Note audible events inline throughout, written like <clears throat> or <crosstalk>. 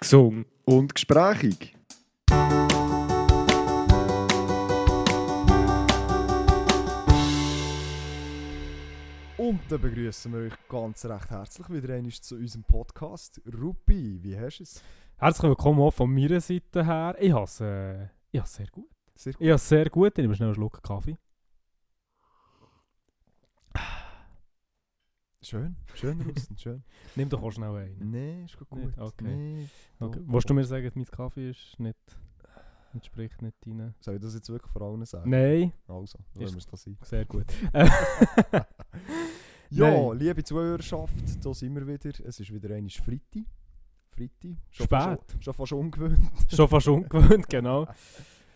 gesungen und gesprächig. Und dann begrüßen wir euch ganz recht herzlich wieder einmal zu unserem Podcast. Rupi, wie hast du es? Herzlich willkommen auch von meiner Seite her. Ich habe es äh, ich sehr gut. Sehr gut. Ich habe es sehr gut. Ich nehme schnell einen Schluck Kaffee. Schön, schön, Russen, schön. <laughs> Nimm doch auch schnell einen. Nee, ist gut. Nicht? Okay. Nee, Okay. Willst du mir sagen, mein Kaffee ist nicht, entspricht nicht deinen... Soll ich das jetzt wirklich vor allen sagen? Nein, Also, dann lassen wir es da sein. sehr gut. <laughs> <laughs> Ja, Nein. liebe Zuhörerschaft, da sind wir wieder. Es ist wieder einmal Freitag. Freitag. Schon Spät. Fast, schon fast ungewöhnt. Schon fast ungewöhnt, genau.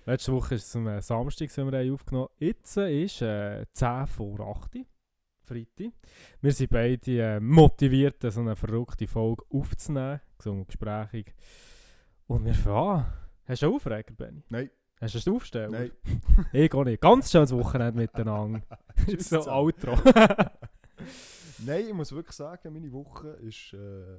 Letzte Woche war es am äh, Samstag, sind wir haben aufgenommen Jetzt äh, ist äh, 10 vor 8 Uhr, Freitag. Wir sind beide äh, motiviert, so eine verrückte Folge aufzunehmen, gesungen und gesprächig. Und wir fangen an. Hast du einen Aufreger, Benny? Nein. Hast du einen Aufsteller? Nein. <laughs> Ich auch nicht. Ganz schönes Wochenende miteinander. <laughs> <laughs> Jetzt so. Outro. Nein, ich muss wirklich sagen, meine Woche war äh,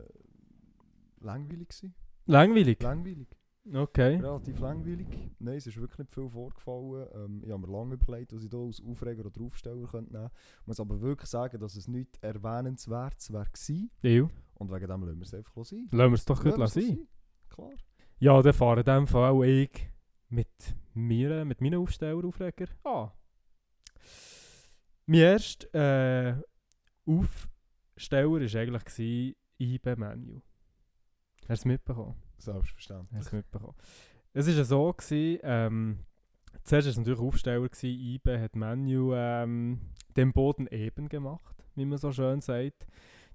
langweilig. Gewesen. Langweilig? Langweilig. Okay. Relativ langweilig. Nein, es ist wirklich nicht viel vorgefallen. Ähm, ich habe mir lange überlegt, was ich hier als Aufreger oder Aufsteller könnte nehmen könnte. Ich muss aber wirklich sagen, dass es nicht erwähnenswert gewesen. Deal. Und wegen dem lassen wir es einfach sein. Lassen wir es doch gut Lassen sein. Klar. Ja, dann fahre in dem Fall auch ich mit mir, mit meinen Aufsteller-Aufreger an. Mein erster äh, Aufsteller war eigentlich gewesen, IB Menu. Hast du es mitbekommen? Selbstverständlich. Es war ja so, gewesen, ähm, zuerst war es natürlich Aufsteller, gewesen, IB hat Menu ähm, den Boden eben gemacht, wie man so schön sagt.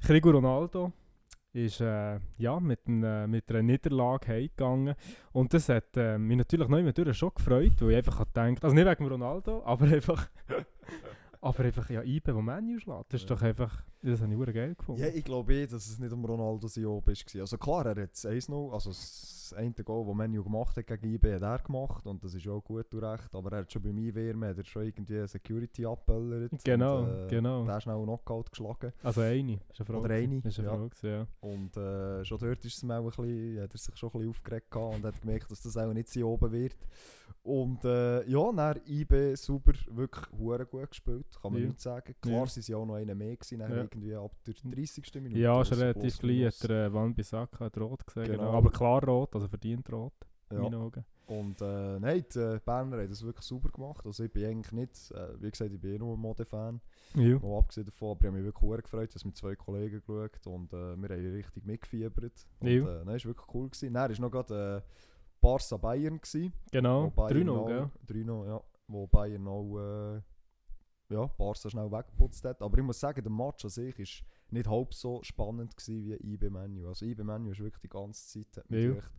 Crigo Ronaldo ist äh, ja, mit, einer- mit einer Niederlage heimgegangen. Und das hat äh, mich natürlich noch immer schon gefreut, weil ich einfach gedacht also nicht wegen Ronaldo, aber einfach, aber einfach ja, IBE, wo Menu schlägt. Das ist doch einfach, das habe ich verdammt geil gefunden. Ja, ich glaube eh, dass es nicht um Ronaldo sein Job war. Also klar, er hat das 1-0, also das eine Goal, das Menu gemacht hat gegen IB, hat er gemacht und das ist auch gut und recht. Aber er hat schon bei mir Wärme, hat er schon irgendwie Security abböllert. Genau, und, äh, genau. Der ist schnell Knockout geschlagen. Also eine, ist eine Frage. Oder eine, Ist eine ja. Frage, ja. Und äh, schon dort ist es auch ein bisschen, hat er sich schon ein bisschen aufgeregt und hat gemerkt, dass das auch nicht sein oben wird. Und äh, ja, dann IB super, wirklich gut gespielt, kann man Ja. nicht sagen. Klar, Ja. sie waren ja auch noch einer mehr gewesen, Ja. irgendwie ab der 30. Minute. Ja, schon relativ gleich der äh, Van Bissaka hat rot gesehen. Genau. Genau. Aber klar rot, also verdient rot, in Ja. meinen Augen. Und äh, nein, die äh, Berner haben das wirklich super gemacht. Also ich bin eigentlich nicht, äh, wie gesagt, ich bin eh nur ein Mode-Fan. Ja. Mal abgesehen davon, aber ich habe mich wirklich sehr gefreut, dass mit zwei Kollegen geschaut und äh, wir haben richtig mitgefiebert. Und Ja. äh, nein, war wirklich cool. Gewesen. Dann war noch gerade äh, Barca Bayern. Gewesen, Genau, wo Bayern 3-0, auch- gell? 3-0, ja. Wo Bayern auch äh, ja, Barca schnell weggeputzt hat. Aber ich muss sagen, der Match an sich ist nicht halb so spannend gewesen wie IB Menu. Also IB Menu ist wirklich die ganze Zeit, hat mich Ja. echt,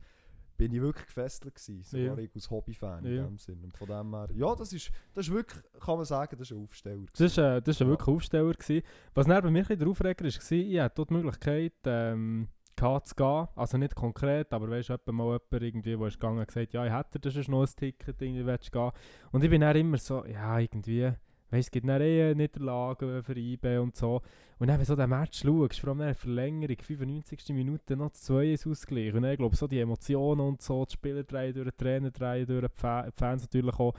bin ich wirklich gefesselt gewesen. Sogar Ja. ich als Hobbyfan Ja. in dem Sinn. Und von dem her, ja, das ist, das ist wirklich, kann man sagen, das ist ein Aufsteller. Das war äh, das ist ein Ja. wirklich Aufsteller. Gewesen. Was dann bei mir ein bisschen der Aufreger war, war, ich hatte dort die Möglichkeit, ähm, zu gehen. Also nicht konkret, aber weißt du, mal jemand irgendwie, der ist gegangen und gesagt, ja, ich hätte das ist noch ein Ticket, irgendwie willst du gehen. Und ich bin dann immer so, ja, irgendwie, weißt es gibt dann eh Niederlagen für IB und so. Und dann, wenn du so den Match schaust, vor allem in der Verlängerung, 95. Minute, noch das 2 ist ausgleich. Und dann, glaube, so die Emotionen und so, die Spieler drehen durch, die Trainer drehen durch, die Fa- die Fans natürlich auch,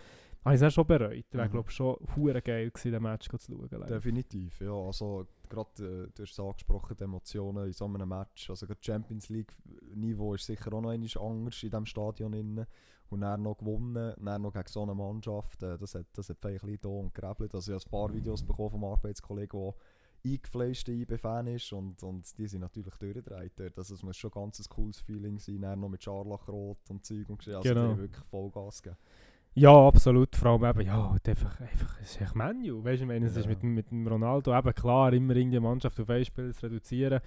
habe ich es schon bereut. Wäre, Mhm. glaube ich, schon hure geil gewesen, den Match zu schauen. Definitiv, ja. Also gerade, äh, du hast es angesprochen, die Emotionen in so einem Match. Also gerade Champions League Niveau ist sicher auch noch anders in diesem Stadion innen. Und dann noch gewonnen, dann noch gegen so eine Mannschaft, äh, das hat, das hat vielleicht ein bisschen und gerebelt. Also ich habe ein paar Videos bekommen vom Arbeitskollegen, der eingefleischter IB-Fan ist und, und die sind natürlich durchgedreht dort. Also es muss schon ganz ein cooles Feeling sein, dann noch mit Scharlachrot und Zeug und. Also Genau. die wirklich Vollgas gegeben. Ja, absolut. Vor allem eben, ja, halt einfach, einfach, es ist echt Menu. Weißt du, ich meine, es ist Ja. mit, dem- mit dem Ronaldo eben klar, immer irgendwie eine Mannschaft auf ein Spiel zu reduzieren.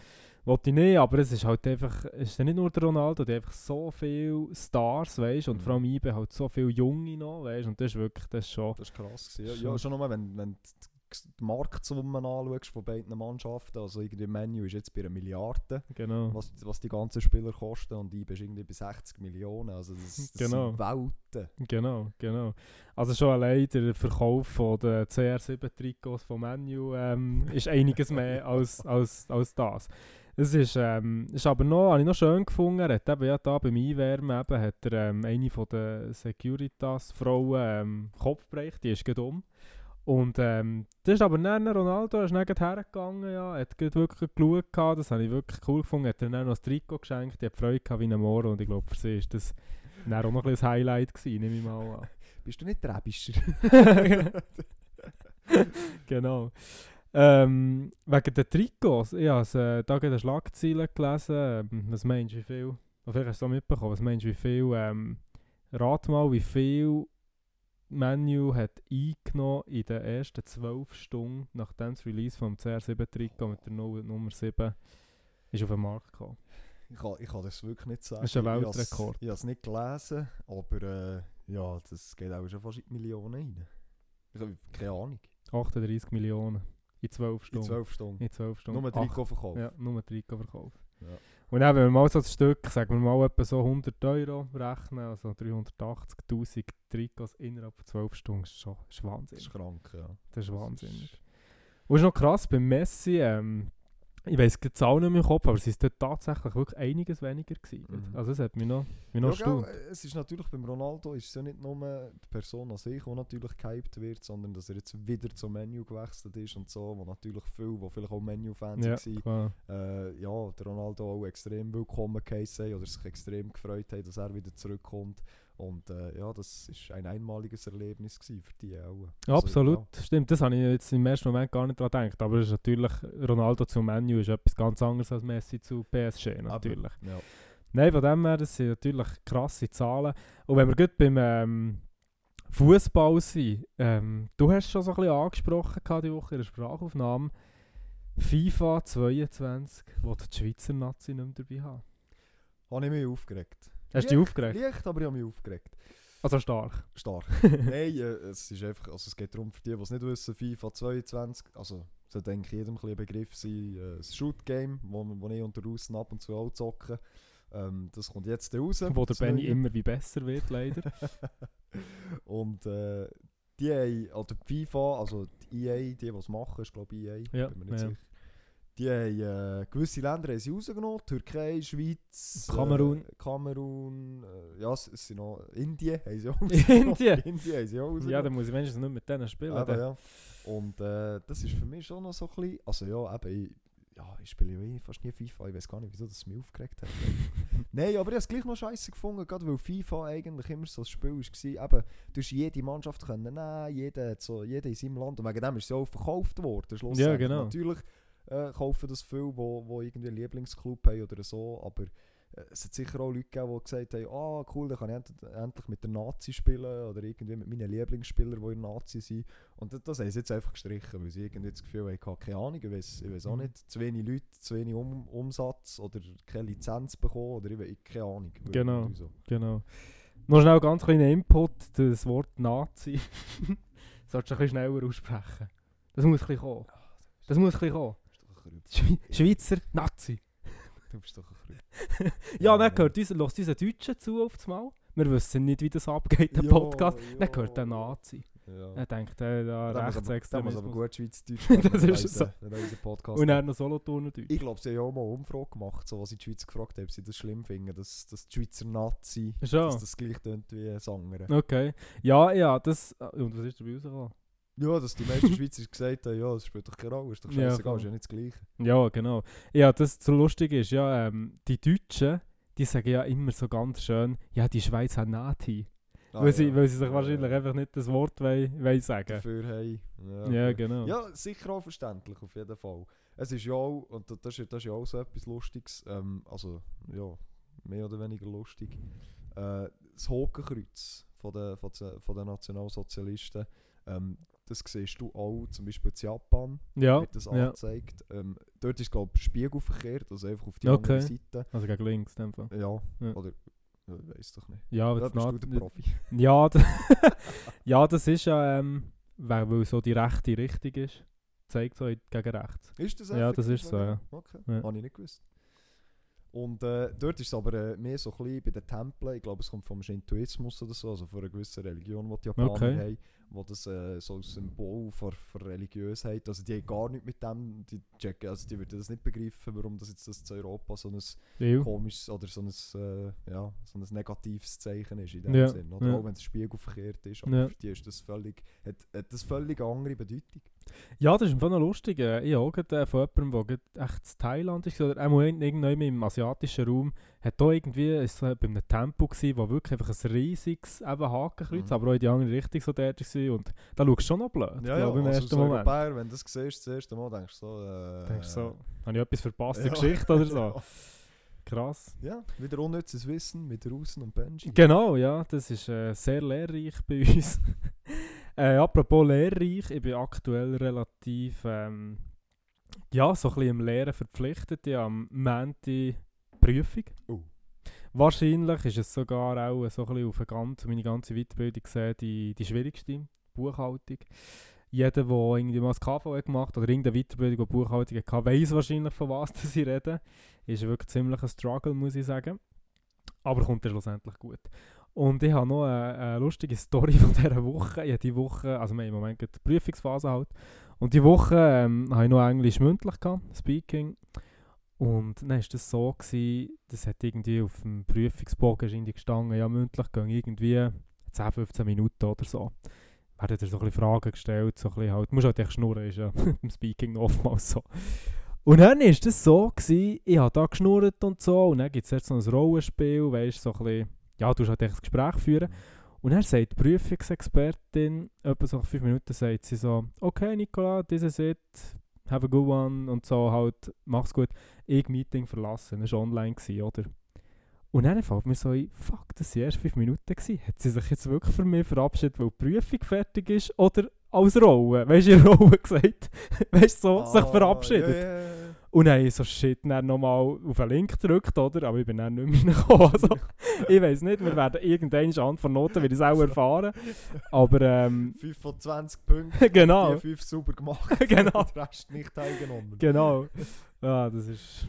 Wollte ich nicht, aber es ist halt einfach, es ist nicht nur der Ronaldo, der hat einfach so viele Stars, weißt und Mhm. vor allem IBE halt so viele Junge noch, weißt und das ist wirklich, das ist schon, Das ist krass. gewesen. Ja, Schon. ja, schon nur, wenn, wenn die Marktsummen anschaust von beiden Mannschaften, also irgendwie Menu ist jetzt bei einer Milliarde, genau. was, was die ganzen Spieler kosten und IB ist irgendwie bei 60 Millionen, also das, das Genau. sind Welten. Genau, genau. Also schon allein der Verkauf von den CR7-Trikots von Menu ähm, <laughs> ist einiges mehr als, als, als das. Es ist, ähm, ist aber noch, habe ich noch schön gefunden, er hat eben ja da beim Einwärmen eben, hat er ähm, eine von den Securitas-Frauen ähm, Kopf gebrochen, die ist gerade um. Und ähm, das ist aber dann Ronaldo, er ist dann hergegangen, ja, hat wirklich geschaut, gehabt, das habe ich wirklich cool gefunden, hat dann noch das Trikot geschenkt, die hat Freude gehabt wie ein Moor und ich glaube für sie ist das dann auch noch ein Highlight gewesen, nehme ich mal an. <laughs> Bist du nicht Trebischer? <laughs> genau. Ähm, wegen den Trikots, ich habe äh, da eine Schlagzeile gelesen. Ähm, was meinst du, wie viel? Vielleicht hast du es auch mitbekommen. Was meinst du, wie viel? Ähm, rat mal, wie viel Menu hat eingenommen in den ersten 12 Stunden, nachdem das Release vom CR7-Trikot mit der Nummer 7 ist auf den Markt gekommen. Ich kann, ich kann das wirklich nicht sagen. Das ist ein Weltrekord. Ich habe es nicht gelesen, aber äh, ja, das geht auch schon fast in die Millionen rein. Ich habe keine Ahnung. 38 Millionen in 12 In Stunden. 12 Stunden. In 12 Stunden. Nur Trikot verkauft. Ja, nur Trikot verkauft. Ja. Und dann, wenn wir mal so ein Stück, sagen wir mal etwa so 100 Euro rechnen, also 380'000 Trikots innerhalb von 12 Stunden, ist schon ist Das Wahnsinn. ist krank, ja. Das ist Das wahnsinnig. Und ist noch krass, bei Messi, ähm, ich weiß die Zahl nicht mehr im Kopf, aber es ist dort tatsächlich wirklich einiges weniger gewesen. Mhm. Also es hat mich noch, mich noch Ja, äh, es ist natürlich beim Ronaldo ist es ja nicht nur die Person an sich, die natürlich gehypt wird, sondern dass er jetzt wieder zum Menu gewechselt ist und so, wo natürlich viele, die vielleicht auch Menu-Fans Ja, waren, äh, ja, der Ronaldo auch extrem willkommen geheißen oder sich extrem gefreut haben, dass er wieder zurückkommt. Und äh, ja, das ist ein einmaliges Erlebnis für die auch. Ja, Also, absolut, stimmt. Das habe ich jetzt im ersten Moment gar nicht daran gedacht. Aber es ist natürlich, Ronaldo zu Menu ist etwas ganz anderes als Messi zu PSG, Ja, natürlich. aber, ja. Nein, von dem her, das sind natürlich krasse Zahlen. Und wenn wir gut beim ähm, Fußball sind, ähm, du hast schon so ein bisschen angesprochen die Woche in der Sprachaufnahme, FIFA 22, wo die Schweizer Nazi nicht mehr dabei haben. Habe ich mich aufgeregt. Hast du dich aufgeregt? Leicht, aber ich habe mich aufgeregt. Also stark. Stark. <laughs> Nein, äh, es ist einfach, also es geht darum, für die, die es nicht wissen, FIFA 22, also soll denke ich jedem ein Begriff sein, äh, das Shoot-Game, wo, wo ich unter Russen ab und zu auch zocke. Ähm, das kommt jetzt raus. Wo der Benny immer wie besser wird, leider. <laughs> und äh, die haben, also die FIFA, also die EA, die, die es machen, ist glaube ich EA, Ja, bin mir nicht ja. sicher. Die haben äh, gewisse Länder haben sie rausgenommen, Türkei, Schweiz, Kamerun. äh, Kamerun, äh, ja, es, es sind noch Indien, haben sie auch <laughs> Indien? Indien haben sie auch ja, rausgenommen. dann muss ich wenigstens nicht mit denen spielen. Eben, ja. Und äh, das ist für mich schon noch so ein bisschen, also ja, eben, ich, ja, ich spiele ja eh fast nie FIFA, ich weiß gar nicht, wieso das mich aufgeregt hat. <laughs> Nein, aber ich habe es gleich noch scheiße gefunden, gerade weil FIFA eigentlich immer so ein Spiel war. Eben, du hast jede Mannschaft können nehmen, jeder, so, jeder in seinem Land, und wegen dem ist es ja auch verkauft worden. Ja, genau. Natürlich äh, kaufen das viele, wo, wo irgendwie einen Lieblingsclub haben oder so, aber äh, es hat sicher auch Leute gegeben, die gesagt haben, ah cool, dann kann ich end endlich mit der Nazi spielen oder irgendwie mit meinen Lieblingsspielern, die in Nazi sind. Und das, das haben sie jetzt einfach gestrichen, weil sie irgendwie das Gefühl haben, keine Ahnung, ich weiß, ich weiß auch Mhm. nicht, zu wenig Leute, zu wenig um, Umsatz oder keine Lizenz bekommen oder ich, we- keine Ahnung. Genau. So. Genau. Noch schnell ganz kleiner Input, das Wort Nazi. <laughs> Solltest du ein bisschen schneller aussprechen. Das muss ein bisschen kommen. Das muss ein bisschen kommen. Schwe Schweizer Nazi. <laughs> Du bist doch ein Krüpp. <laughs> Ja, dann gehört uns, hört unser Deutscher zu auf das Mal. Wir wissen nicht, wie das abgeht, der Ja, Podcast. ja. Dann gehört der Nazi. Ja. Er denkt, äh, da muss aber- Rechtsextremismus. gut Schweizerdeutsch <laughs> Das ist unser- unser Podcast Und dann noch Solothurner Deutsch. Ich glaube, sie haben ja auch mal eine Umfrage gemacht, so, was in die Schweiz gefragt haben, ob sie das schlimm finden, dass, dass die Schweizer Nazi dass das gleich tönt wie Sangere. Okay. Ja, ja, das... Und was ist dabei rausgekommen? Ja, dass die meisten <laughs> Schweizer gesagt haben, ja, das spielt doch keine Rolle, ist doch Ja, scheißegal, voll. ist ja nicht das Gleiche. Ja, genau. Ja, das so lustig ist, ja, ähm, die Deutschen, die sagen ja immer so ganz schön, ja, die Schweiz hat Nati. Ah, weil, sie, ja. weil sie sich Ja, wahrscheinlich ja. einfach nicht das Wort wollen, wollen sagen. dafür haben. Ja, Ja, okay. genau. Ja, sicher auch verständlich, auf jeden Fall. Es ist ja auch, und das ist, das ist ja auch so etwas Lustiges, ähm, also ja, mehr oder weniger lustig, äh, das Hakenkreuz von den, von den Nationalsozialisten, ähm, das siehst du auch zum Beispiel in Japan, Ja, wird das ja. angezeigt. Ähm, dort ist glaube ich spiegelverkehrt, also einfach auf die Okay. andere Seite. also gegen links in dem Fall. Ja, Ja. oder ja, ich weiß doch nicht. Ja, aber Da das bist du der Profi. <laughs> ja, <laughs> ja, das ist ja, ähm, weil, so die rechte Richtung ist, zeigt so gegen rechts. Ist das Ja, das ist so, ja. Okay, Ja. habe ich nicht gewusst. Und äh, dort ist es aber äh, mehr so ein bisschen bei den Tempeln, ich glaube es kommt vom Shintoismus oder so, also von einer gewissen Religion, die die Japaner Okay. haben. Wo das äh, so ein Symbol für, für Religiösheit, also die haben gar nicht mit dem, die checken, also die würden das nicht begreifen, warum das jetzt das zu Europa so ein Weil, komisches oder so ein, äh, ja, so ein negatives Zeichen ist in dem Ja, Sinn. Oder ja. auch wenn der Spiegel verkehrt ist, aber Ja. für die ist das völlig, hat, hat das völlig andere Bedeutung. Ja, das ist einfach noch lustig. Äh, Ich habe auch äh, von jemandem, der echt in Thailand ist, oder irgendwann im asiatischen Raum, hat da irgendwie, ist so bei einem Tempo gewesen, wo wirklich einfach ein riesiges eben Hakenkreuz, Mhm. aber auch in die andere Richtung so war. Und da schaust du schon noch blöd, glaub ich, im also ersten als Moment. Europäer, wenn du das siehst, das erste Mal denkst du so, äh, Denkst du so, habe ich etwas verpasst in ja. der Geschichte oder so? <laughs> Krass. Ja, wieder unnützes Wissen mit Russen und Benji. Genau, ja, das ist äh, sehr lehrreich bei uns. <laughs> äh, apropos lehrreich, ich bin aktuell relativ, ähm, ja, so ein bisschen im Lehren verpflichtet. Ich habe am Montag Prüfung. Oh. Wahrscheinlich ist es sogar auch so ein bisschen auf eine ganze, meine ganze Weiterbildung gesehen die, die schwierigste Buchhaltung. Jeder, der irgendwie mal das KV gemacht hat oder irgendeine Weiterbildung, die Buchhaltung hatte, weiß wahrscheinlich, von was <laughs> sie reden. Ist wirklich ziemlich ein Struggle, muss ich sagen. Aber kommt dann schlussendlich gut. Und ich habe noch eine, eine lustige Story von dieser Woche. Ich habe die Woche, also wir im Moment gerade die Prüfungsphase halt. Und die Woche ähm, habe ich noch Englisch mündlich gehabt, Speaking. Und dann war das so, gewesen, das hat irgendwie auf dem Prüfungsbogen gestanden, ja mündlich gehen irgendwie 10, 15 Minuten oder so. Werden dir so ein bisschen Fragen gestellt, so ein halt, du musst halt echt schnurren, ist ja <laughs> beim Speaking oftmals so. Und dann war das so, gewesen, ich habe da geschnurrt und so, und dann gibt es jetzt so ein Rollenspiel, weißt so ein bisschen, ja, du musst halt echt das Gespräch führen. Und dann sagt die Prüfungsexpertin, etwa so nach 5 Minuten, sagt sie so, okay Nicola, this is have a good one und so halt, mach's gut. Ich Meeting verlassen, das war online, gewesen, oder? Und dann fällt mir so ein, fuck, das waren erst 5 Minuten. Gewesen. Hat sie sich jetzt wirklich für mich verabschiedet, weil die Prüfung fertig ist? Oder als Rolle? Weißt du, in Rolle <laughs> gesagt? weißt du, so, sich Ah, verabschiedet. Ja. Und dann habe ich so shit dann nochmal auf den Link gedrückt, oder? Aber ich bin dann nicht mehr <laughs> reingekommen. Also, ich weiß nicht, wir werden irgendeine Art von Noten, wie ich es auch erfahren. Aber ähm, 5 von 20 Punkten, genau, die 5 sauber gemacht, <laughs> Genau. den Rest nicht teilgenommen. genau. Ja, das ist...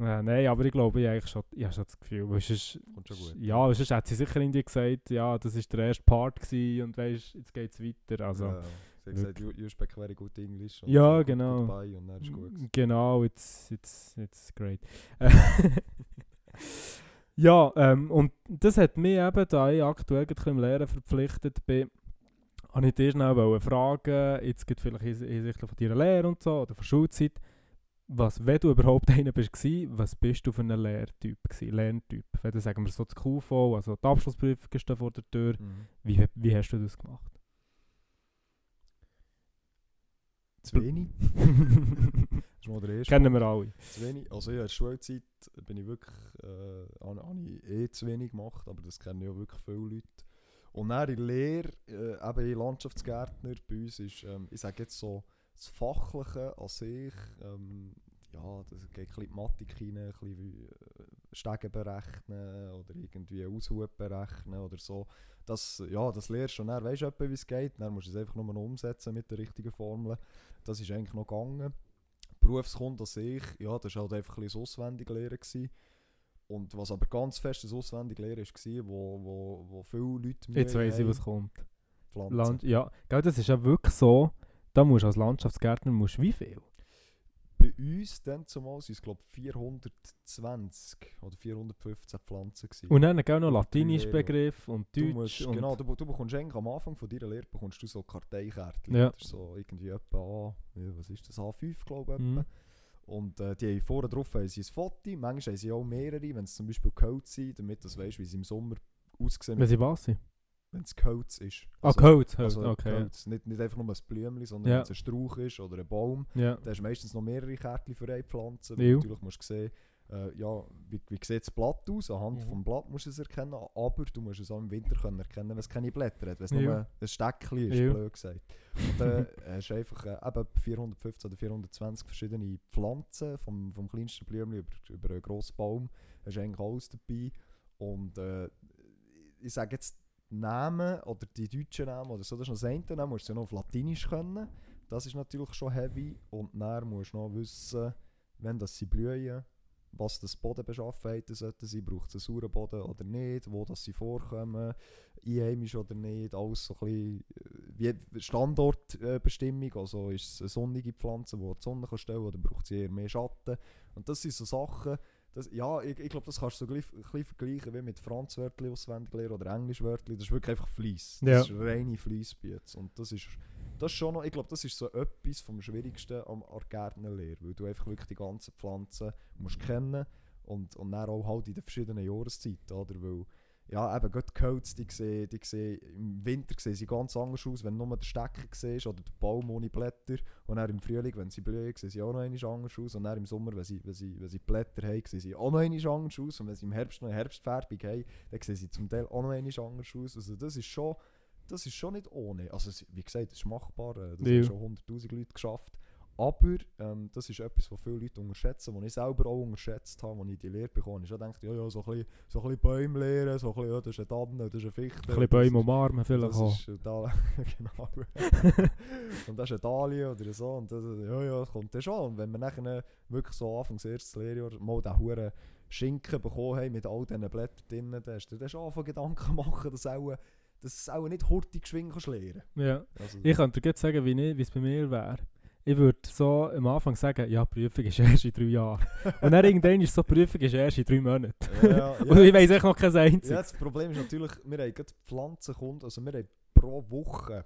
Ja, nein, aber ich glaube, ich, habe schon, ich habe schon das Gefühl, weil sonst, Kommt schon gut. ja, sonst hat sie sicher irgendwie gesagt, ja, das war der erste Part gewesen und weißt, jetzt geht es weiter. Also, Ja, sie hat gesagt, you, you speak very good English. und Ja, good- genau. Goodbye und dann ist gut. gewesen. Genau, it's, it's, it's great. <laughs> ja, ähm, und das hat mich eben, da ich aktuell gerade ein bisschen im Lehren verpflichtet bin, habe ich dir schnell fragen, jetzt geht vielleicht hins- hinsichtlich von deiner Lehre und so, oder von Schulzeit, was, wenn du überhaupt einer bist, gsi, was bist du für ein Lehrtyp, gsi, Lerntyp? Wenn du, sagen wir so, das QV, also die Abschlussprüfung ist da vor der Tür, Mhm. wie, wie hast du das gemacht? Zu wenig. <laughs> Das mal der erste Kennen wir alle. Zu wenig. Also ja, in der Schulzeit bin ich wirklich, äh, habe, ich eh zu wenig gemacht, aber das kennen ja wirklich viele Leute. Und dann in der Lehre, äh, eben ich Landschaftsgärtner, bei uns ist, ähm, ich sage jetzt so, das Fachliche an sich, ähm, ja, das geht ein bisschen in die Mathik rein, ein bisschen wie, äh, Stege berechnen oder irgendwie Aushub berechnen oder so. Das, ja, das lernst du und dann weisst du etwa, wie es geht, dann musst du es einfach nur noch umsetzen mit den richtigen Formeln. Das ist eigentlich noch gegangen. Berufskunde an sich, ja, das war halt einfach ein bisschen das Auswendiglehren. Gewesen. Und was aber ganz fest das Auswendiglehren war, wo, wo, wo viele Leute Mühe Jetzt weiss ich, was kommt. Pflanzen. Land, ja, gell, das ist ja wirklich so, da musst du als Landschaftsgärtner musst wie viel? Bei uns dann zumal sind es glaube ich 420 oder 415 Pflanzen gewesen. Und dann gell, noch latinisch. Begriff und du Deutsch. musst, und, genau, du, du bekommst eigentlich am Anfang von deiner Lehre bekommst du so Karteikärtchen. Ja. Das ist so irgendwie etwa A, ja, was ist das, A5 glaube ich. Mhm. Und äh, die haben vorne drauf haben sie ein Foto, manchmal haben sie auch mehrere, wenn es zum Beispiel Gehölz sind, damit du weißt, wie sie im Sommer aussehen, Wenn sie was sind? Wenn es Gehölz ist. Ah, Holz, also okay. Gehölz. Nicht, nicht einfach nur ein Blümchen, sondern Ja. wenn es ein Strauch ist oder ein Baum, Ja. da hast du meistens noch mehrere Kärtchen für eine Pflanze. Natürlich musst du sehen, äh, ja, wie, wie sieht das Blatt aus? Anhand Mhm. vom Blatt musst du es erkennen, aber du musst es auch im Winter können erkennen, wenn es keine Blätter hat, wenn es Ja. nur ein Steckchen ist, Ja. blöd gesagt. Und dann <laughs> hast du einfach äh, eben 415 oder 420 verschiedene Pflanzen, vom, vom kleinsten Blümchen über, über einen grossen Baum, hast du eigentlich alles dabei. Und äh, ich sage jetzt Namen oder die deutschen Namen oder so, das ist noch das eine, dann musst du ja noch auf Latinisch können. Das ist natürlich schon heavy. Und dann musst du noch wissen, wenn das sie blühen, was das Bodenbeschaffenheiten sollten sein, braucht es einen sauren Boden oder nicht, wo das sie vorkommen, einheimisch oder nicht, alles so ein bisschen, äh, wie Standortbestimmung, also ist es eine sonnige Pflanze, die die Sonne kann stellen oder braucht sie eher mehr Schatten. Und das sind so Sachen, das, ja, ich, ich glaube, das kannst du so gleich, vergleichen wie mit Franzwörtli auswendig lernen oder Englischwörtli. Das ist wirklich einfach Fleiss. Das Ja. ist reine Fleissbiete. Und das ist, das ist schon noch, ich glaube, das ist so etwas vom Schwierigsten am Gärtnerlehre, weil du einfach wirklich die ganzen Pflanzen musst kennen und, und dann auch halt in den verschiedenen Jahreszeiten, oder? Weil, ja, eben, gerade die Gehölze, die sehen, die sehen, im Winter sehen sie ganz anders aus, wenn nur den Stecker siehst oder der Baum ohne Blätter. Und dann im Frühling, wenn sie blühen, sehen sie auch noch einmal anders aus. Und dann im Sommer, wenn sie, wenn sie, wenn sie Blätter haben, sehen sie auch noch einmal anders aus. Und wenn sie im Herbst noch eine Herbstfärbung haben, dann sehen sie zum Teil auch noch einmal anders aus. Also das ist schon, das ist schon nicht ohne. Also wie gesagt, das ist machbar. Das Ja. haben schon 100'000 Leute geschafft. Aber ähm, das ist etwas, was viele Leute unterschätzen, was ich selber auch unterschätzt habe, als ich die Lehre bekommen habe. Ich gedacht, ja, ja, so ein bisschen, so ein bisschen Bäume lehren, so ein bisschen, ja, das ist eine Tanne, das ist eine Fichte. Ein bisschen Bäume umarmen vielleicht das auch. ist ein Dal <laughs> genau. <laughs> und das ist ein Dalie oder so. Und das, ja, ja, das kommt dann schon. Und wenn wir nachher wirklich so anfangs erstes Lehrjahr mal den huren Schinken bekommen haben mit all diesen Blättern drin, dann hast du dir schon anfangen Gedanken machen, dass auch, dass es auch nicht hurtig geschwind kannst lernen. Ja. Also, Ich könnte dir jetzt sagen, wie es bei mir wäre. Ich würde so am Anfang sagen, ja, Prüfung ist <laughs> erst in drei Jahren. Und dann irgendwann ist so, Prüfung ist erst in drei Monaten. ja, ja, <laughs> Und ich weiss echt noch kein Ja, einziges. das Problem ist natürlich, wir haben gerade Pflanzenkunden, also wir haben pro Woche,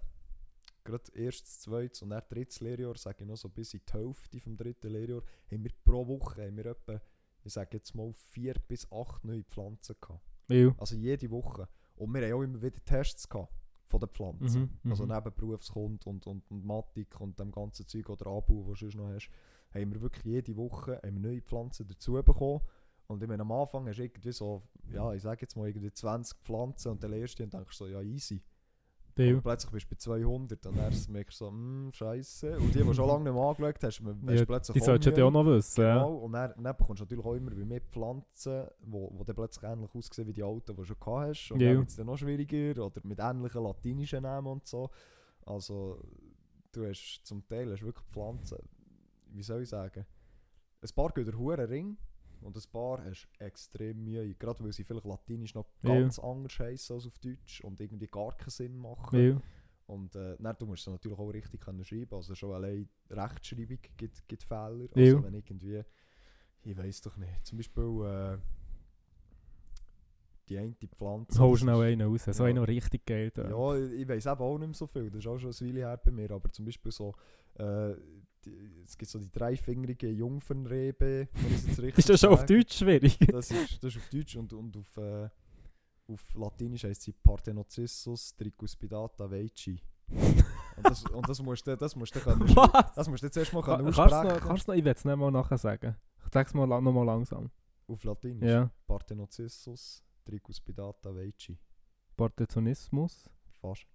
gerade erstes, zweites und dann drittes Lehrjahr, sage ich noch so bis in die Hälfte vom dritten Lehrjahr, haben wir pro Woche, haben wir etwa, ich sage jetzt mal, vier bis acht neue Pflanzen gehabt. Weil, Also jede Woche. Und wir haben auch immer wieder Tests gehabt von den Pflanzen. Mhm, Also mhm. neben Berufskund und, und, und Matik und dem ganzen Zeug oder Abu, was du sonst noch hast, haben wir wirklich jede Woche haben neue Pflanzen dazu bekommen. Und ich meine, am Anfang hast du irgendwie so, ja, ich sage jetzt mal irgendwie 20 Pflanzen und der erste und denkst so, ja, easy. Weil, Und plötzlich bist du bei 200 und dann merkst du so, hm, scheiße. Und die, die schon lange nicht mehr angeschaut hast, hast ja, plötzlich die solltest du ja auch noch wissen. Genau, Ja. und dann, dann bekommst du natürlich auch immer mehr Pflanzen, die wo, wo dann plötzlich ähnlich aussehen wie die alten, die du schon gehabt hast. Und Ja. dann wird es dann noch schwieriger oder mit ähnlichen latinischen Namen und so. Also, du hast zum Teil hast wirklich Pflanzen, wie soll ich sagen, ein paar gehen der Huren Ring und ein paar hast extrem Mühe, gerade weil sie vielleicht latinisch noch Ja. ganz anders heißen als auf Deutsch und irgendwie gar keinen Sinn machen. Weil, Und äh, dann, du musst es natürlich auch richtig können schreiben. Also schon allein Rechtschreibung gibt, gibt Fehler. Ja. Also wenn irgendwie, ich weiß doch nicht, zum Beispiel äh, die eine Pflanze. hol schnell einen raus. So Ja. einen noch richtig geil. Ja, ich, ich weiß eben auch nicht mehr so viel. Das ist auch schon ein Weile her bei mir. Aber zum Beispiel so, äh, die, es gibt so die dreifingerige Jungfernrebe. <laughs> richtig Ist das schon auf sage. Deutsch schwierig? <laughs> Das ist, das ist auf Deutsch und, und auf, äh, auf Latinisch heisst sie Parthenocyssus tricuspidata veici. und, das, und das musst du, das musst du können, <laughs> Was? das musst du jetzt erstmal Ka- Kannst du noch, aussprechen. kannst du noch, ich will es nicht mal nachher sagen. Sag's mal la- noch mal langsam. Auf Latinisch. Ja. Parthenocyssus tricuspidata veici. Partizonismus, Fast.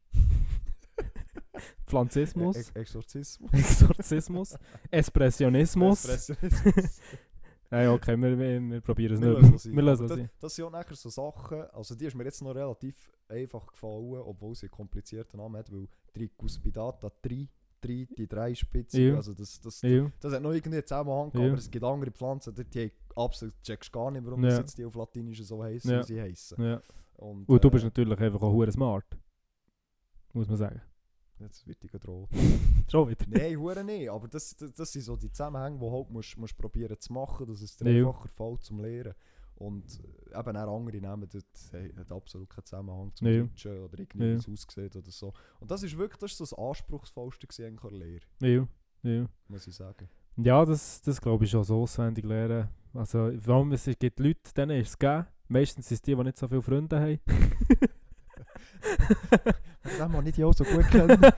Pflanzismus, E- Exorzismus. Exorzismus, Espressionismus. Expressionismus. <laughs> Nein, okay, wir, wir, wir probieren es nicht. sie. Wir sie. das, das sind auch nachher so Sachen, also die ist mir jetzt noch relativ einfach gefallen, obwohl sie einen komplizierten Namen hat, weil Tricuspidata, drei, drei, die drei Spitzen, Ja. also das, das, Ja. das hat noch irgendwie Zusammenhang, Ja. aber es gibt andere Pflanzen, die, die absolut checkst gar nicht, warum Ja. das jetzt die auf Latinisch so heißen, wie sie heißen. Und, Und du äh, bist natürlich einfach auch smart. Muss man sagen. Jetzt wird ich gedroht. <laughs> Schon wieder. Nein, hure nicht, aber das, das, das sind so die Zusammenhänge, die halt musst, musst probieren zu machen, dass es dir Ja. einfacher fällt zum Lehren. Und äh, eben auch andere nehmen dort hey, hat absolut keinen Zusammenhang zum Ja. Deutschen oder irgendwie Ja. wie es aussieht oder so. Und das ist wirklich das, ist so das Anspruchsvollste an der Lehre, Ja. Ja. muss ich sagen. Ja, das, das glaube ich schon so auswendig lernen. Also, vor allem, es gibt Leute, denen ist es gegeben. Meistens sind es die, die nicht so viele Freunde haben. <laughs> <laughs> Das man nicht auch so gut kennen. <laughs>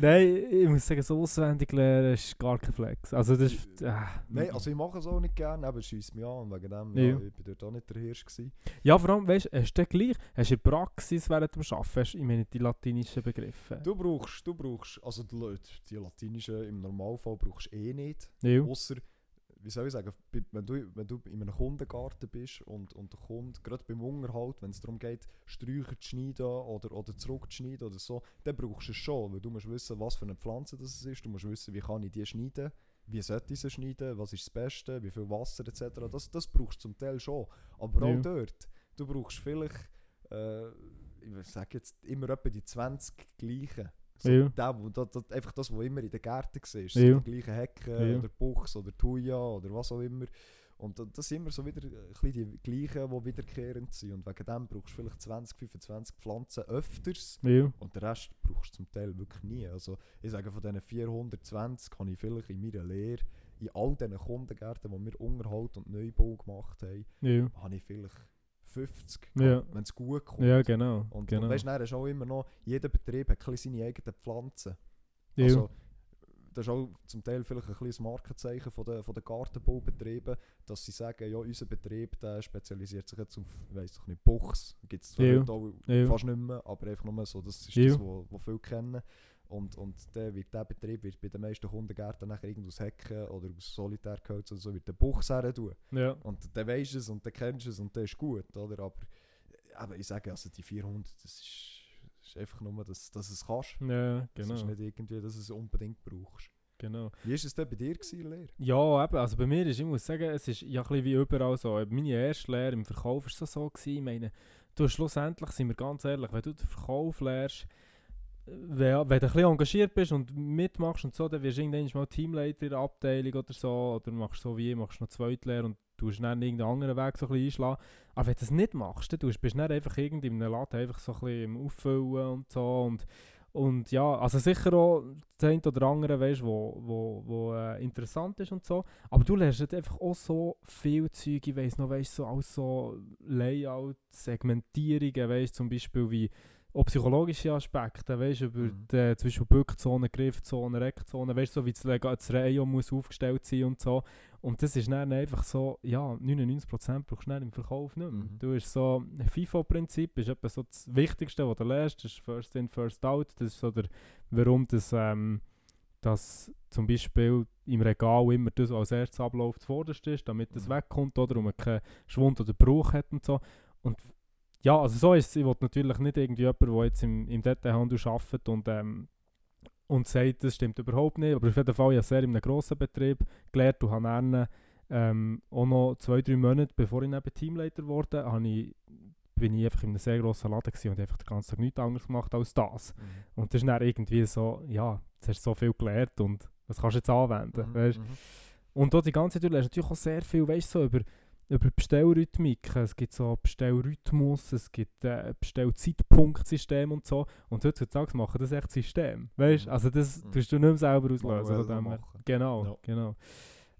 Nein, ich muss sagen, so auswendig lernen ist gar kein Flex. Also, das ist. Äh, Nein, also ich mache es auch nicht gerne, aber es scheisst mich an wegen dem, Ja. ja, ich bin dort auch nicht der Hirsch gewesen. Ja, vor allem, weißt du, hast du gleich, hast du in Praxis während dem Arbeiten, hast, ich meine, die latinischen Begriffe. Du brauchst, du brauchst, also die Leute, die latinischen im Normalfall brauchst du eh nicht. Ja. Ausser, wie soll ich sagen, wenn du, wenn du in einem Kundengarten bist und, und der Kunde, gerade beim Unterhalt, wenn es darum geht, Sträucher zu schneiden oder, oder zurückzuschneiden oder so, dann brauchst du es schon, weil du musst wissen, was für eine Pflanze das ist, du musst wissen, wie kann ich die schneiden, wie sollte ich sie schneiden, was ist das Beste, wie viel Wasser etc. Das, das brauchst du zum Teil schon, aber Ja. auch dort, du brauchst vielleicht, äh, ich sage jetzt immer etwa die 20 gleichen. So Ja. wo, das, das, einfach das, was immer in den Gärten war. Ja. So die gleichen Hecken Ja. oder Buchs oder Thuja oder was auch immer. Und da- das sind immer so wieder bisschen die gleichen, die wiederkehrend sind. Und wegen dem brauchst du vielleicht 20, 25 Pflanzen öfters. Ja. Und den Rest brauchst du zum Teil wirklich nie. Also ich sage, von diesen 420 habe ich vielleicht in meiner Lehre, in all diesen Kundengärten, die wir Unterhalt und Neubau gemacht haben, Ja. habe ich vielleicht 50, Ja. wenn es gut kommt. Ja, genau. Und, genau. und weißt du, du auch immer noch, jeder Betrieb hat seine eigenen Pflanzen. ja. Also, das ist auch zum Teil vielleicht ein kleines Markenzeichen von den, von den Gartenbaubetrieben, dass sie sagen, ja, unser Betrieb der spezialisiert sich jetzt auf, weiss doch nicht, Buchs. Gibt es zwar Ja. fast nicht mehr, aber einfach nur so, das ist Ja. das, was viele kennen. Und, und der, wird, der Betrieb wird bei den meisten Kundengärten nachher irgend aus Hecken oder aus Solitärgehölz oder so, wird der Buchs tun. ja. Und dann weisst du es und dann kennst du es und dann ist gut, oder? Aber, aber ich sage, also die 400, das ist, ist einfach nur, dass, dass du es kannst. Ja, Das ist genau. nicht irgendwie, dass du es unbedingt brauchst. genau. Wie war es denn bei dir, gewesen, Lehre? Ja, eben, also bei mir ist, ich muss sagen, es ist ja ein wie überall so. Meine erste Lehre im Verkauf war so, so gewesen, ich meine, du schlussendlich, sind wir ganz ehrlich, wenn du den Verkauf lernst, äh, wenn, wenn du ein bisschen engagiert bist und mitmachst und so, dann wirst du irgendwann mal Teamleiter in der Abteilung oder so, oder machst so wie machst noch Zweitlehre und tust dann irgendeinen anderen Weg so ein bisschen einschlagen. Aber wenn du das nicht machst, dann bist du dann einfach irgendwie in einem Laden einfach so ein bisschen im Auffüllen und so und und ja, also sicher auch das eine oder andere, weißt, wo, wo, wo äh, interessant ist und so. Aber du lernst halt einfach auch so viel Zeug, ich weiss noch, weißt, so alles so Layout, Segmentierungen, weißt, zum Beispiel wie auch psychologische Aspekte, weißt, über Mhm. die, zum Beispiel Bückzone, Griffzone, Reckzone, weißt, so wie das, das Rayon muss aufgestellt sein und so. Und das ist dann einfach so, ja, 99% brauchst du im Verkauf nicht mehr. Mhm. Du hast so, ein FIFO-Prinzip ist etwa so das Wichtigste, was du lernst, das ist First in, First out, das ist so der, warum das, ähm, das zum Beispiel im Regal immer das, was als erstes abläuft, zuvorderst ist, damit das Mhm. wegkommt, oder, und man keinen Schwund oder Bruch hat und so. Und ja, also so ist es, ich will natürlich nicht irgendwie jemand, der jetzt im, im Detailhandel arbeitet und, ähm, und sagt, das stimmt überhaupt nicht, aber auf jeden Fall, ich habe sehr in einem grossen Betrieb gelernt und habe dann ähm, auch noch zwei, drei Monate, bevor ich eben Teamleiter wurde, habe ich, bin ich einfach in einem sehr grossen Laden und einfach den ganzen Tag nichts anderes gemacht als das. Mhm. Und das ist dann irgendwie so, ja, jetzt hast du so viel gelernt und was kannst du jetzt anwenden, Mhm, weißt? mhm. Und auch die ganze Zeit, du lernst natürlich auch sehr viel, weißt so über, über Bestellrhythmiken, es gibt so Bestellrhythmus, es gibt äh, Bestellzeitpunktsystem und so. Und heutzutage machen das echt System, weißt du? Mhm. Also das Mhm. tust du nicht mehr selber auslösen. Von dem. Genau, Ja. genau.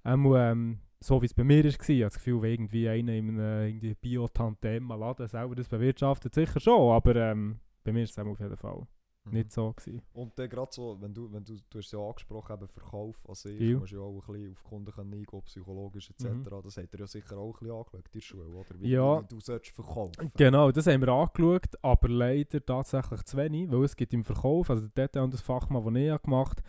Ähm, ähm, so wie es bei mir war, ich habe das Gefühl, wenn irgendwie einer in einem irgendwie Bio-Tandem-Laden selber das bewirtschaftet, sicher schon, aber ähm, bei mir ist es auf jeden Fall. Nicht so gewesen. Und dann gerade so, wenn du, wenn du, du hast ja angesprochen, eben Verkauf an sich, Ja. musst du ja auch ein bisschen auf Kunden eingehen, psychologisch etc. Mhm. Das hat er ja sicher auch ein bisschen angeschaut in der Schule, oder? Wie, Ja. wie du sollst verkaufen. Genau, das haben wir angeschaut, aber leider tatsächlich zu wenig, weil es gibt im Verkauf, also der Detail und das Fachmann, das ich gemacht habe,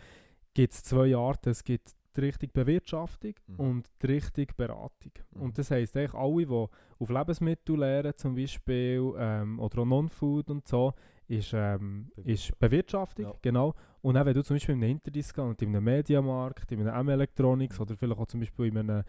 gibt es zwei Arten. Es gibt die Richtung Bewirtschaftung Mhm. und die Richtung Beratung. Mhm. Und das heisst eigentlich alle, die auf Lebensmittel lehren zum Beispiel ähm, oder auch Non-Food und so, ist, ähm, ist Bewirtschaftung, Ja. genau. Und auch wenn du zum Beispiel in einem Interdiscount, in einem Mediamarkt, in einem M-Electronics Mhm. oder vielleicht auch zum Beispiel in einem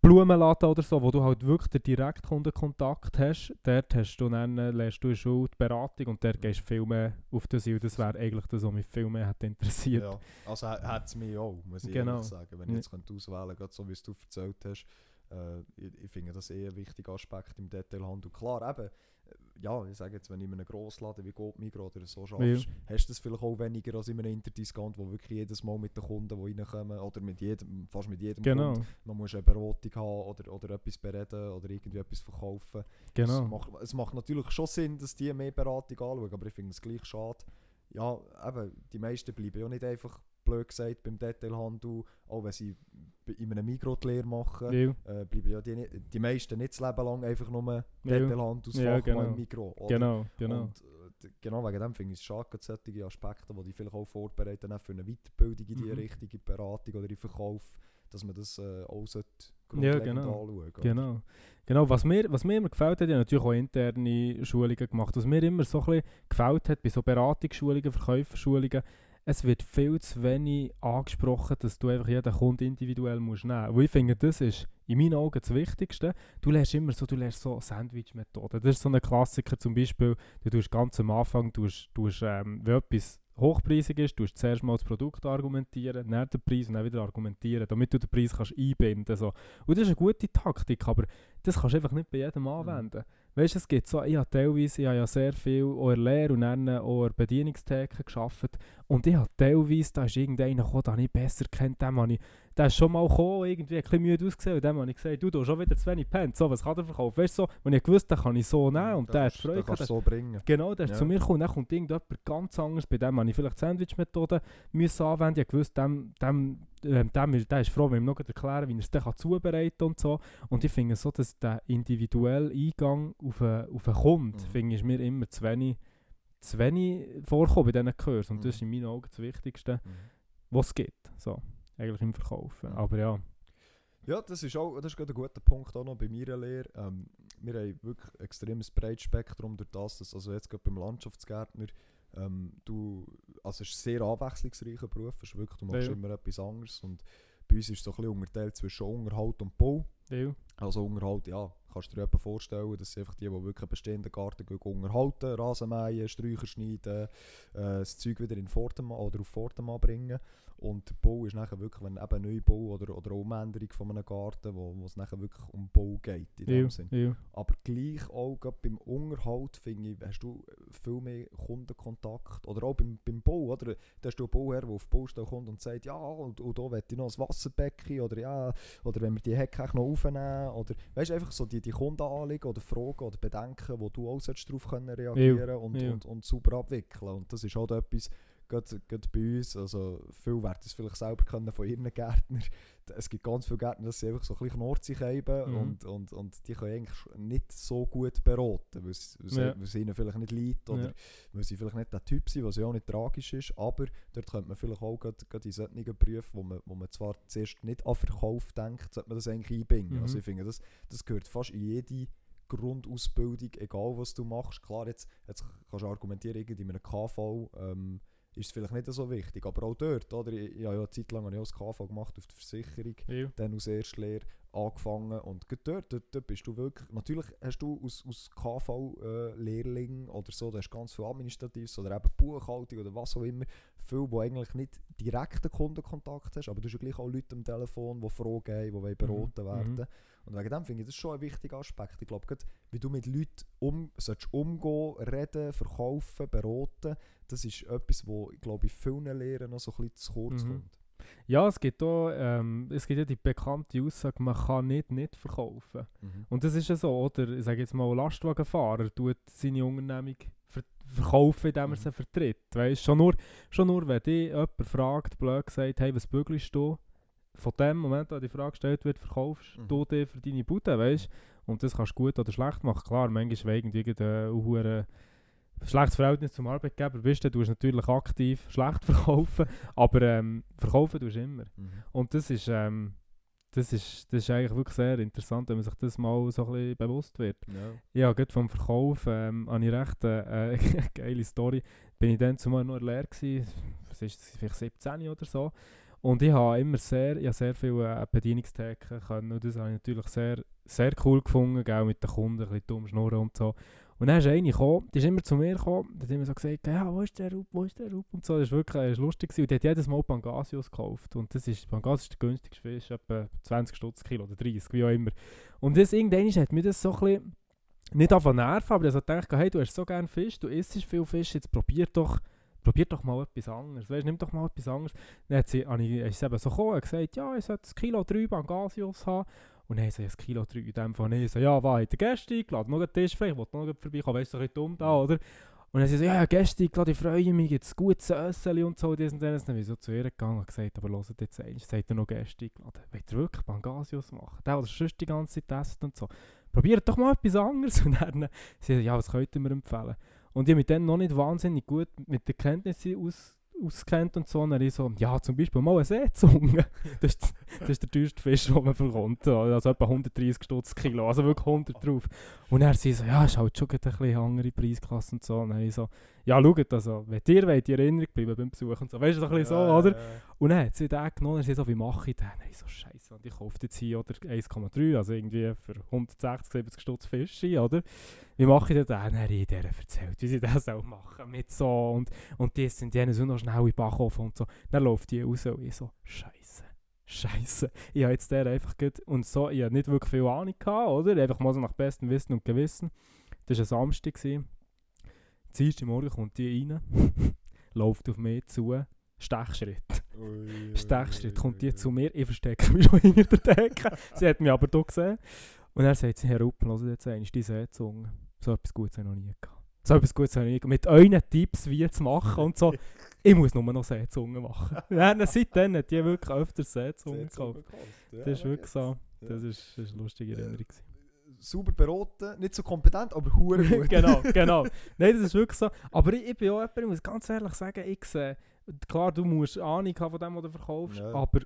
Blumenladen oder so, wo du halt wirklich den Direktkundenkontakt hast, dort hast du dann, äh, lernst du Schule die Beratung und dort Mhm. gehst du viel mehr auf das ein. Und das wäre eigentlich das, was mich viel mehr hat interessiert. Ja, also hat es mich auch, muss ich Genau. sagen. Wenn ich Ja. jetzt könnte auswählen könnte, so wie es du erzählt hast, äh, ich, ich finde das eh ein wichtiger Aspekt im Detailhandel. Klar, eben, ja, ich sage jetzt, wenn du in einem Grossladen wie Gold Migros oder so arbeitest, hast du das vielleicht auch weniger als in einem Interdiscount, wo wirklich jedes Mal mit den Kunden, die reinkommen, oder mit jedem, fast mit jedem Genau, Kunden, man muss eine Beratung haben oder, oder etwas bereden oder irgendwie etwas verkaufen. Es, genau. macht, es macht natürlich schon Sinn, dass die mehr Beratung anschauen, aber ich finde es gleich schade. Ja, eben, die meisten bleiben ja nicht einfach, blöd gesagt, beim Detailhandel, auch wenn sie in einem Mikro die Lehre machen, Weil, äh, bleiben ja die, die meisten nicht das Leben lang einfach nur Ja. Detailhandelsfachmann Ja, genau. im Mikro. Oder? genau, genau. Und äh, genau wegen dem finde ich es schade, solche Aspekte, die die vielleicht auch vorbereiten auch für eine Weiterbildung in die Mhm. Richtung, in Beratung oder in Verkauf, dass man das äh, auch Ja, genau. anschauen? Genau. Genau, was mir, was mir immer gefällt hat, ich habe natürlich auch interne Schulungen gemacht, was mir immer so ein bisschen gefällt hat bei so Beratungsschulungen, Verkäuferschulungen, es wird viel zu wenig angesprochen, dass du einfach jeden Kunden individuell musst nehmen musst. Weil ich finde, das ist in meinen Augen das Wichtigste. Du lernst immer so, du lernst so Sandwich-Methoden. Das ist so ein Klassiker zum Beispiel, du tust ganz am Anfang, du tust, ähm, wenn etwas hochpreisig ist, du zuerst mal das Produkt argumentieren, dann den Preis und dann wieder argumentieren, damit du den Preis kannst einbinden kannst. So. Und das ist eine gute Taktik, aber das kannst du einfach nicht bei jedem anwenden. Mhm. Weißt du, es gibt so, ich habe teilweise, ich habe ja sehr viel auch in Lehre und dann auch in Bedienungstheke gearbeitet und ich habe teilweise, da ist irgendeiner gekommen, den ich besser kennt, dem habe ich der ist schon mal gekommen, irgendwie ein bisschen müde ausgesehen. Und dann habe ich gesagt, du, du hast schon wieder zu wenig Pants. So, was kann der verkaufen? Weißt du, so, und ich gewusst, den kann ich so nehmen. Und der hat Freude. Den kannst so bringen. Genau, der ist ja. zu mir gekommen. Dann kommt irgendjemand ganz anders. Bei dem habe ich vielleicht Sandwich-Methode anwenden. Ich gewusst, dem, dem, ähm, dem ist, der ist froh, wenn ich ihm noch erklären wie er es dann zubereiten kann und so. Und ich finde so, dass der individuelle Eingang auf einen, auf einen Kunden, mhm. finde ich mir immer zu wenig, zu wenig vorkommen bei diesen Kurs. Und mhm. das ist in meinen Augen das Wichtigste, mhm. was es gibt. So eigentlich im Verkaufen. Aber ja. Ja, das ist auch das ist ein guter Punkt auch noch bei meiner Lehre. Ähm, wir haben wirklich ein extremes breites Spektrum durch das, dass also jetzt gerade beim Landschaftsgärtner ähm, du, also es ist ein sehr abwechslungsreicher Beruf, ist wirklich, du machst ja. immer etwas anderes und bei uns ist es so ein bisschen unterteilt zwischen Unterhalt und Bau. Ja. Also Unterhalt, ja, kannst du dir vorstellen, dass einfach die, die wirklich einen bestehenden Garten unterhalten, Rasen mähen, Sträucher schneiden, äh, das Zeug wieder in Vordermann oder auf Vordermann bringen. Und der Bau ist nachher wirklich, wenn eben Neubau oder, oder Umänderung von einem Garten, wo, wo es nachher wirklich um Bau geht, in dem Sinn. Ja. Aber gleich auch beim Unterhalt, finde ich, hast du viel mehr Kundenkontakt. Oder auch beim, beim Bau, oder? Da hast du einen Bauherr, der auf die Baustelle kommt und sagt, ja, und, und da möchte ich noch ein Wasserbecken, oder ja, oder wenn wir die Hecke noch aufnehmen, oder, weißt du, einfach so die, die Kundenanliegen oder Fragen oder Bedenken, wo du auch darauf können reagieren ja, und, und, und super abwickeln. Und das ist halt etwas, gerade, gerade bei uns, also viel werden es vielleicht selber können von ihren Gärtnern. Es gibt ganz viele Gärtner, die einfach so ein bisschen Nordsee haben mhm. und, und, und die können eigentlich nicht so gut beraten, weil es, ja. ihnen vielleicht nicht liegt oder ja. weil sie vielleicht nicht der Typ sind, was ja auch nicht tragisch ist, aber dort könnte man vielleicht auch gerade, gerade in solchen Berufen, wo man, wo man zwar zuerst nicht an Verkauf denkt, sollte man das eigentlich einbinden. Mhm. Also ich finde, das, das gehört fast in jede Grundausbildung, egal was du machst. Klar, jetzt, jetzt kannst du argumentieren, in einem KV ähm, ist es vielleicht nicht so wichtig. Aber auch dort, oder? Ich, ich habe ja eine Zeit lang auch das KV gemacht auf der Versicherung, ja. dann aus Erstlehre angefangen und dort, dort, dort bist du wirklich, natürlich hast du aus, aus KV-Lehrling äh, oder so, da hast ganz viel Administratives oder eben Buchhaltung oder was auch immer, viel, wo eigentlich nicht direkten Kundenkontakt hast, aber du hast ja gleich auch Leute am Telefon, die Fragen haben, die beraten mhm. werden. Mhm. Und wegen dem finde ich das schon ein wichtiger Aspekt. Ich glaube, wie du mit Leuten um, sollst umgehen, reden, verkaufen, beraten, das ist etwas, wo ich glaube, in vielen Lehren noch so ein bisschen zu kurz mhm. kommt. Ja, es gibt auch, ähm, es gibt ja die bekannte Aussage, man kann nicht nicht verkaufen. Mhm. Und das ist ja so, oder? Ich sage jetzt mal, ein Lastwagenfahrer tut seine Unternehmung ver verkaufen, indem er mhm. sie vertritt. Weißt, schon nur, schon nur, wenn dich jemand fragt, blöd gesagt, hey, was bügelst du? Von dem Moment, wo die Frage gestellt wird, verkaufst mhm. du dich für deine Bude, weißt? Und das kannst du gut oder schlecht machen. Klar, manchmal wegen irgendeiner schlechtes Verhältnis zum Arbeitgeber bist, dann tust du natürlich aktiv schlecht <laughs> verkaufen, aber ähm, verkaufen tust du immer. Mhm. Und das ist, ähm, das, ist, das ist eigentlich wirklich sehr interessant, wenn man sich das mal so ein bisschen bewusst wird. Ja, ja gerade vom Verkauf ähm, habe ich recht äh, äh, <laughs> geile Story. Bin ich dann zumal noch leer gewesen, ist vielleicht 17 oder so. Und ich habe immer sehr, ich sehr viele äh, Bedienungstheken können und das habe ich natürlich sehr, sehr cool gefunden, auch mit den Kunden, ein bisschen dumm schnurren und so. Und dann ist eine gekommen, die ist immer zu mir gekommen, die hat immer so gesagt, ja, wo ist der Rup, wo ist der Rup und so. Das war wirklich das war lustig. Gewesen. Und die hat jedes Mal Pangasius gekauft. Und das ist, Pangasius ist der günstigste Fisch, etwa 20 Stutz Kilo oder 30, wie auch immer. Und das, irgendwann hat mir das so ein bisschen, nicht einfach nerven, aber ich habe gedacht, hey, du hast so gerne Fisch, du isst viel Fisch, jetzt probier doch, probier doch mal etwas anderes. Weißt, nimm doch mal etwas anderes. Dann hat sie, habe ich, ist sie eben so gekommen und gesagt, ja, ich sollte ein Kilo 3 Pangasius haben. Und dann so, ein Kilo 3 in dem Fall. Und so, ja, was, hat der Gäste eingeladen? Noch einen Tisch frei, ich wollte noch vorbeikommen, weißt du, so ein bisschen dumm da, oder? Und dann so, ja, Gäste eingeladen, ich freue mich, es gutes Essen und so, dies und das. Dann bin ich so zu ihr gegangen und gesagt, aber hört jetzt eins, sagt er noch Gäste eingeladen. Wollt ihr wirklich Pangasius machen? Der, der sonst die ganze Zeit testet und so. Probiert doch mal etwas anderes. <laughs> Und dann sie ja, was könnt ihr mir empfehlen? Und ich habe mich dann noch nicht wahnsinnig gut mit den Kenntnissen aus auskennt und so. Und dann so, ja, zum Beispiel mal eine Seezunge. <laughs> das, ist, das ist der teuerste Fisch, den man bekommt. Also etwa 130 Stutz Kilo, also wirklich 100 drauf. Und er so, ja, ist halt schon ein bisschen andere Preisklasse und so. Und dann so, ja, schaut, also, wenn ihr wollt, in Erinnerung bleiben beim Besuch und so, weißt du, so ein bisschen ja, so, oder? Und dann hat sie den genommen und sie so, wie mache ich den? Nein, so scheiße, und ich kaufe jetzt hier oder 1,3, also irgendwie für 160, 70 Stutz Fische, oder? Wie mache ich den? Dann habe ich ihr erzählt, wie sie das auch machen mit so und, und die sind die so noch schnell in den Backofen und so. Dann läuft die raus und ich so, scheiße. Scheiße, ich habe jetzt der einfach gut und so, ich habe nicht wirklich viel Ahnung gehabt, oder? Einfach mal so nach bestem Wissen und Gewissen. Das war ein Samstag. Dienstag Morgen kommt die rein, <laughs> läuft auf mich zu, Stechschritt. Stechschritt kommt die zu mir, ich verstecke mich <laughs> schon hinter der Decke. sie hat mich aber hier gesehen. Und dann sagt sie, Herr Ruppen, hört jetzt einmal die Seezunge. So etwas Gutes habe ich noch nie gehabt. So etwas Gutes habe ich nie gehabt. Mit euren Tipps, wie zu machen und so. <laughs> Ich muss nur noch Seezunge machen. ja, seitdem hat die wirklich öfters Seezunge gekauft. Das ist wirklich so. Das ist, das ist eine lustige Erinnerung. Sauber beraten, nicht so kompetent, aber hure <laughs> gut. genau, <laughs> genau. Nein, das ist wirklich so. Aber ich, ich bin auch jemand, ich muss ganz ehrlich sagen, ich sehe, klar, du musst Ahnung haben von dem, was du verkaufst, Ja. aber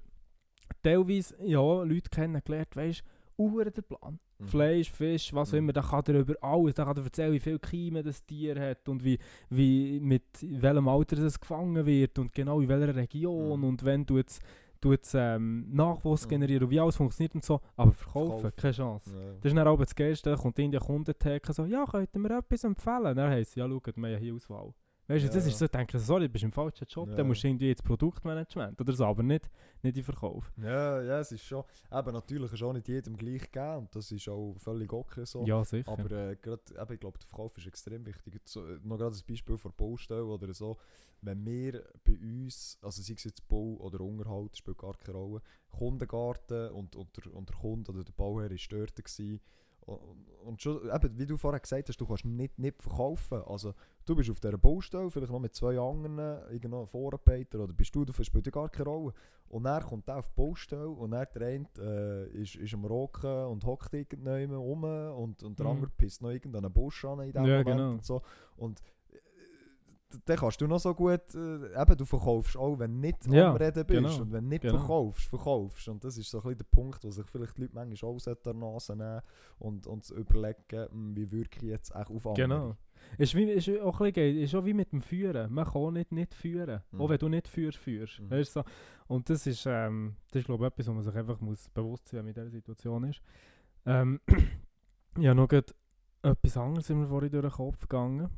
teilweise, ja, Leute kennengelernt, weißt du, der Plan. Mhm. Fleisch, Fisch, was auch Mhm. immer, da kann er über alles, da kann er erzählen, wie viel Kiemen das Tier hat und wie, wie mit welchem Alter es gefangen wird und genau in welcher Region Mhm. und wenn du jetzt, du jetzt ähm, Nachwuchs Mhm. generieren und wie alles funktioniert und so, aber verkaufen, Verkaufen. keine Chance. Ja. Das ist dann auch das Geilste, da kommt in die Kundentheke so, ja, könnt ihr mir etwas empfehlen? Dann heisst es, ja, schaut, wir haben ja hier Auswahl. Weißt du, Ja, das ist so, ich denke, sorry, du bist im falschen Job, Ja. dann musst du irgendwie ins Produktmanagement oder so, aber nicht, nicht in Verkauf. Ja, ja, es ist schon. Eben, natürlich ist auch nicht jedem gleich gegeben und das ist auch völlig okay so. Ja, sicher. Aber äh, grad, eben, ich glaube, der Verkauf ist extrem wichtig. So, äh, noch gerade ein Beispiel von Baustelle oder so. Wenn wir bei uns, also sei es jetzt Bau oder Unterhalt, spielt gar keine Rolle, Kundengarten und, und, der, und der Kunde oder der Bauherr war dort. Gewesen. Und, schon, eben, wie du vorher gesagt hast, du kannst nicht, nicht verkaufen. Also, du bist auf dieser Baustelle, vielleicht noch mit zwei anderen, Vorarbeiter, oder bist du, das spielt ja gar keine Rolle. Und dann kommt er auf die Baustelle und der eine äh, ist, ist am Rocken und hockt irgendjemand rum und, und der Mhm. andere pisst noch irgendeinen Busch an in dem Ja, Moment genau. und so. Und dann kannst du noch so gut, äh, eben, du verkaufst auch, wenn du nicht Ja, am Reden bist genau, und wenn du nicht genau. verkaufst, verkaufst. Und das ist so ein bisschen der Punkt, wo sich vielleicht die Leute manchmal auch an die Nase nehmen und, und zu überlegen, hm, wie wirke ich jetzt echt auf andere. Genau. Ist, wie, ist auch ein bisschen, ist auch wie mit dem Führen. Man kann auch nicht nicht führen. Mhm. Auch wenn du nicht führst, führst. Mhm. Weißt du, so. Und das ist, ähm, das ist glaube ich, etwas, wo man sich einfach muss bewusst sein muss, wenn man in dieser Situation ist. Ähm, <clears throat> ja, noch etwas anderes ist mir vorhin durch den Kopf gegangen.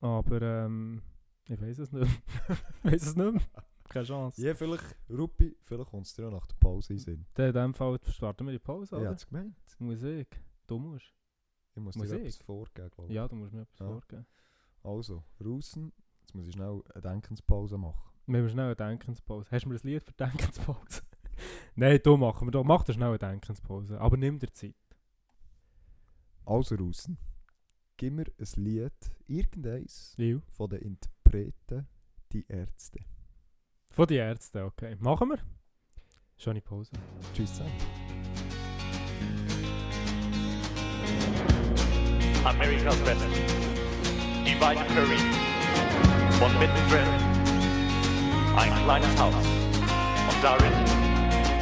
Aber ähm, ich weiß es nicht. ich <laughs> weiß es nicht mehr. Keine Chance. Ja, vielleicht, Ruppi, vielleicht kommt es dir nach der Pause in den Sinn. Dann In dem Fall starten wir die Pause, oder? hätte es gemeint. Musik. Du musst. Ich muss Musik? dir etwas vorgeben, glaube ich. Ja, du musst mir etwas Ja. vorgeben. Also, Russen, jetzt muss ich schnell eine Denkenspause machen. Wir müssen schnell eine Denkenspause. Hast du mir ein Lied für Denkenspause? <laughs> Nein, du machen wir doch. Mach dir schnell eine Denkenspause. Aber nimm dir Zeit. Also, Russen, gib mir ein Lied, irgendeins Weil? von den Interpreten, die Ärzte. Von den Ärzten, okay. Machen wir. Schöne Pause. Tschüss zusammen. Amerikas Best. Die beiden Prairie. Und mittendrin ein kleines Haus. Und darin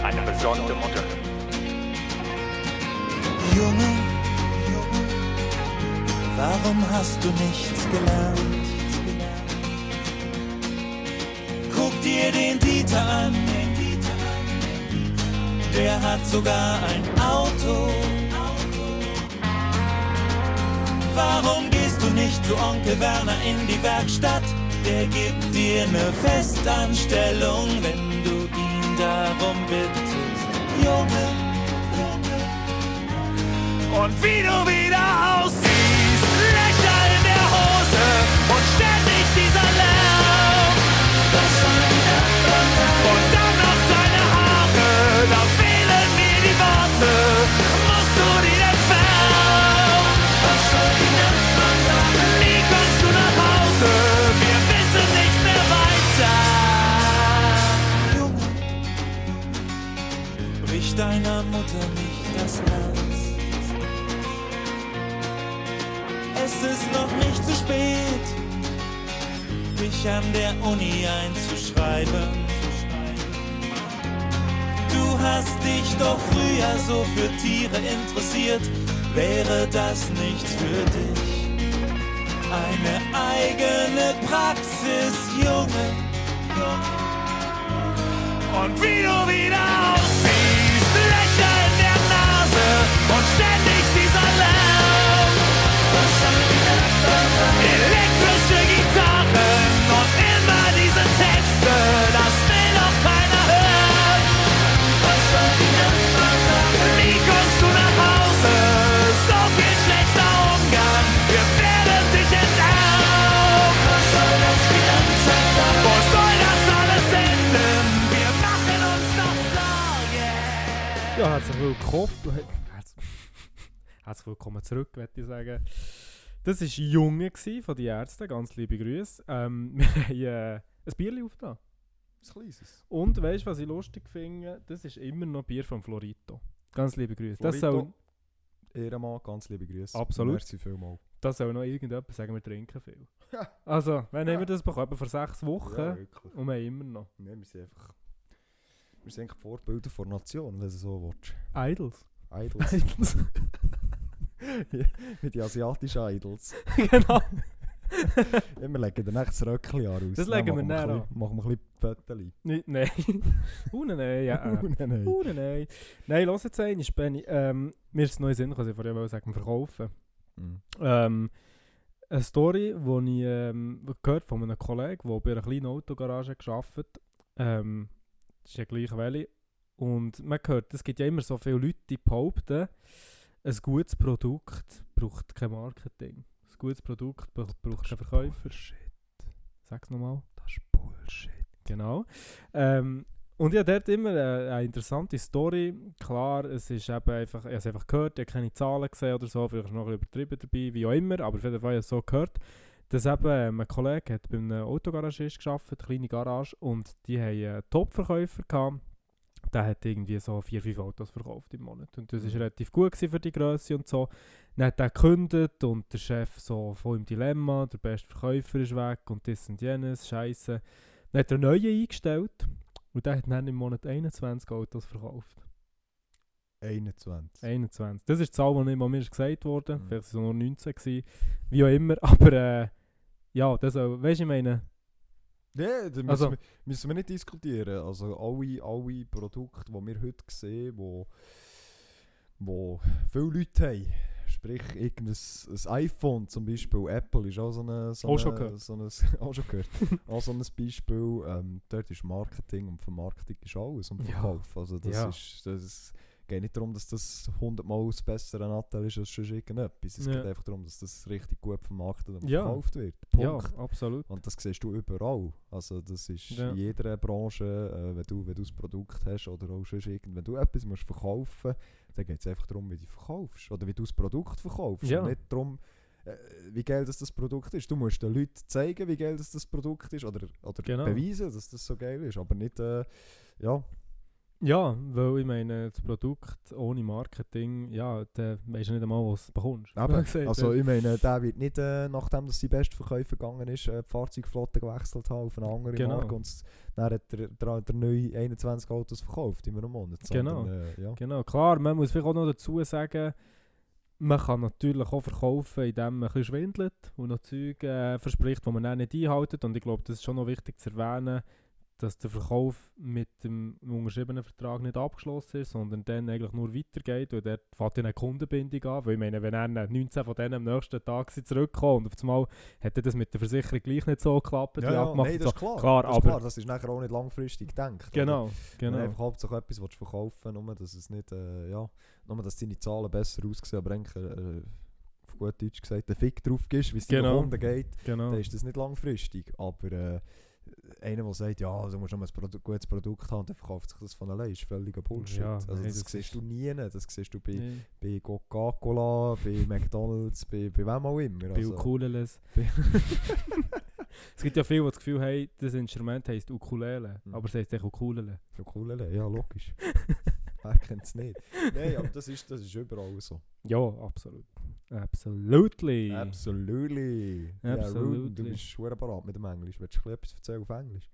eine besorgte Mutter. Junge, Junge, warum hast du nichts gelernt? Dir den Dieter an, der hat sogar ein Auto. Warum gehst du nicht zu Onkel Werner in die Werkstatt? Der gibt dir eine Festanstellung, wenn du ihn darum bittest. Junge, Junge. Und wie du wieder aussiehst, brich deiner Mutter nicht das Herz. Es ist noch nicht zu spät, dich an der Uni einzuschreiben. Du hast dich doch früher so für Tiere interessiert, wäre das nichts für dich? Eine eigene Praxis, Junge. Und wie du wieder aussiehst, und ständig dieser Lärm. Elektrische Gitarren und immer diese Texte, das will doch keiner hören. Wie kommst du nach Hause? So viel schlechter Umgang, wir werden dich enterben. Wo soll das alles enden? Wir machen uns noch Sorgen. Ja, herzlich willkommen. Willkommen zurück, würde ich sagen. Das war Junge von den Ärzten, ganz liebe Grüße. Ähm, <laughs> wir haben äh, ein Bierli aufgetan. Was Kleines. Und weißt du, was ich lustig finde? Das ist immer noch Bier von Florito. Ganz liebe Grüße. Das soll, Florito. Ehrenmann, ganz liebe Grüße. Absolut. Merci vielmals. das soll noch irgendjemand sagen, wir trinken viel. Ja. Also, wann haben wir das bekommen? Vor sechs Wochen. Ja, und wir haben immer noch. Nein, wir sind einfach... Wir sind eigentlich Vorbilder der Nation, wenn du so willst. Idols. Idols. <laughs> Idols. <laughs> Mit den asiatischen Idols. <laughs> genau. <laughs> Ja, wir legen dann echt das Röckchen an. Das legen wir dann dann Machen wir ein bisschen. Nicht, nein. uh, nein, ja. Äh. nein, nein. Nein, los jetzt einmal, Benny. Ähm, mir ist es neu Sinn, was ich vorher sagen, verkaufen. Mhm. Ähm, eine Story, die ich ähm, gehört von einem Kollegen, der bei einer kleinen Autogarage gearbeitet hat. Ähm, das ist ja gleich welche. Und man hört, es gibt ja immer so viele Leute, die behaupten, ein gutes Produkt braucht kein Marketing. Ein gutes Produkt braucht, braucht keinen Verkäufer. Sag's nochmal. Das ist Bullshit. Genau. Ähm, und habe dort immer eine, eine interessante Story. Klar, es ist eben einfach, ich habe es einfach gehört, ich habe keine Zahlen gesehen oder so, vielleicht noch ein übertrieben dabei, wie auch immer, aber auf jeden Fall habe ich es so gehört, dass eben ähm, ein Kollege hat bei einem Autogaragist gearbeitet, eine kleine Garage, und die haben einen Topverkäufer gehabt. Der hat irgendwie so vier, fünf Autos verkauft im Monat. Und das war Mhm. relativ gut für die Größe und so. Dann hat er gekündigt und der Chef so voll im Dilemma, der beste Verkäufer ist weg und das und jenes, scheiße. Dann hat er einen neuen eingestellt und der hat dann im Monat 21 Autos verkauft. 21. 21. Das ist die Zahl, die nicht mal mir gesagt wurde. Mhm. Vielleicht war es nur 19. Gewesen. Wie auch immer. <laughs> Aber äh, ja, das weißt du, ich meine, Ja, da müssen, Also- wir, müssen wir nicht diskutieren. Also alle, alle Produkte, die wir heute sehen, wo, wo viele Leute haben, sprich irgendein ein iPhone zum Beispiel, Apple ist auch so eine... So Auch schon gehört. So eine, <laughs> auch schon gehört. <laughs> auch so ein Beispiel, ähm, dort ist Marketing und Vermarktung ist alles und Ja. Verkauf. Also das Ja. ist... Das ist geht nicht darum, dass das 100 Mal das bessere Nattel ist als sonst irgendetwas. Es Ja. geht einfach darum, dass das richtig gut vermarktet und Ja. verkauft wird. ja, Punkt. absolut. Und das siehst du überall. Also das ist Ja. in jeder Branche, äh, wenn, du, wenn du das Produkt hast oder auch sonst irgend, wenn du etwas musst verkaufen dann geht es einfach darum, wie du verkaufst. Oder wie du das Produkt verkaufst. Ja. Und nicht darum, äh, wie geil das, das Produkt ist. Du musst den Leuten zeigen, wie geil das, das Produkt ist oder, oder Genau. beweisen, dass das so geil ist. Aber nicht, äh, ja, Ja, weil ich meine, das Produkt ohne Marketing, ja, dann weisst du nicht einmal, was du bekommst. Eben, <laughs> also ich meine, der wird nicht, äh, nachdem dass sein bester Verkäufer gegangen ist, äh, die Fahrzeugflotte gewechselt haben auf eine andere Genau. Marke und dann hat der, der, der neue 21 Autos verkauft in einem Monat. Genau. Sondern, äh, ja. Genau, klar, man muss vielleicht auch noch dazu sagen, man kann natürlich auch verkaufen, indem man ein bisschen schwindelt und noch Zeug äh, verspricht, die man dann nicht einhält. Und ich glaube, das ist schon noch wichtig zu erwähnen, dass der Verkauf mit dem unterschriebenen Vertrag nicht abgeschlossen ist, sondern dann eigentlich nur weitergeht, dort fängt dann eine Kundenbindung an. Weil ich meine, wenn er 19 von denen am nächsten Tag sind zurückkommen und auf einmal hätte das mit der Versicherung gleich nicht so geklappt, Ja, ja, abgemacht nein, und das ist klar. Klar, das ist aber- klar. Das ist nachher auch nicht langfristig gedacht. oder? Genau, Wenn genau. einfach hauptsächlich etwas willst verkaufen nur dass es nicht, äh, ja, nur dass deine Zahlen besser aussehen, aber eigentlich, äh, auf gut Deutsch gesagt, den Fick drauf gibst, wie es Genau. deinen Kunden geht, genau. dann ist das nicht langfristig. Aber äh, einer, der sagt, ja, du musst nur ein Produ gutes Produkt haben, dann verkauft sich das von allein, ist völliger Bullshit. Ja, also nein, das, das siehst du nie, das siehst du bei, Nee. bei Coca-Cola, bei McDonalds, bei, bei wem auch immer. Bei Also, Ukuleles. <laughs> <laughs> es gibt ja viele, die das Gefühl haben, das Instrument heisst Ukulele, Mhm. aber es heisst echt Ukulele. Ukulele, ja logisch. <laughs> Wer kennt es nicht? Nein, aber das ist, das ist überall so. Ja, absolut. Absolutely. Absolutely. Ja, Ruben, Absolutely. du bist schwer parat mit dem Englisch. Willst du etwas erzählen auf Englisch?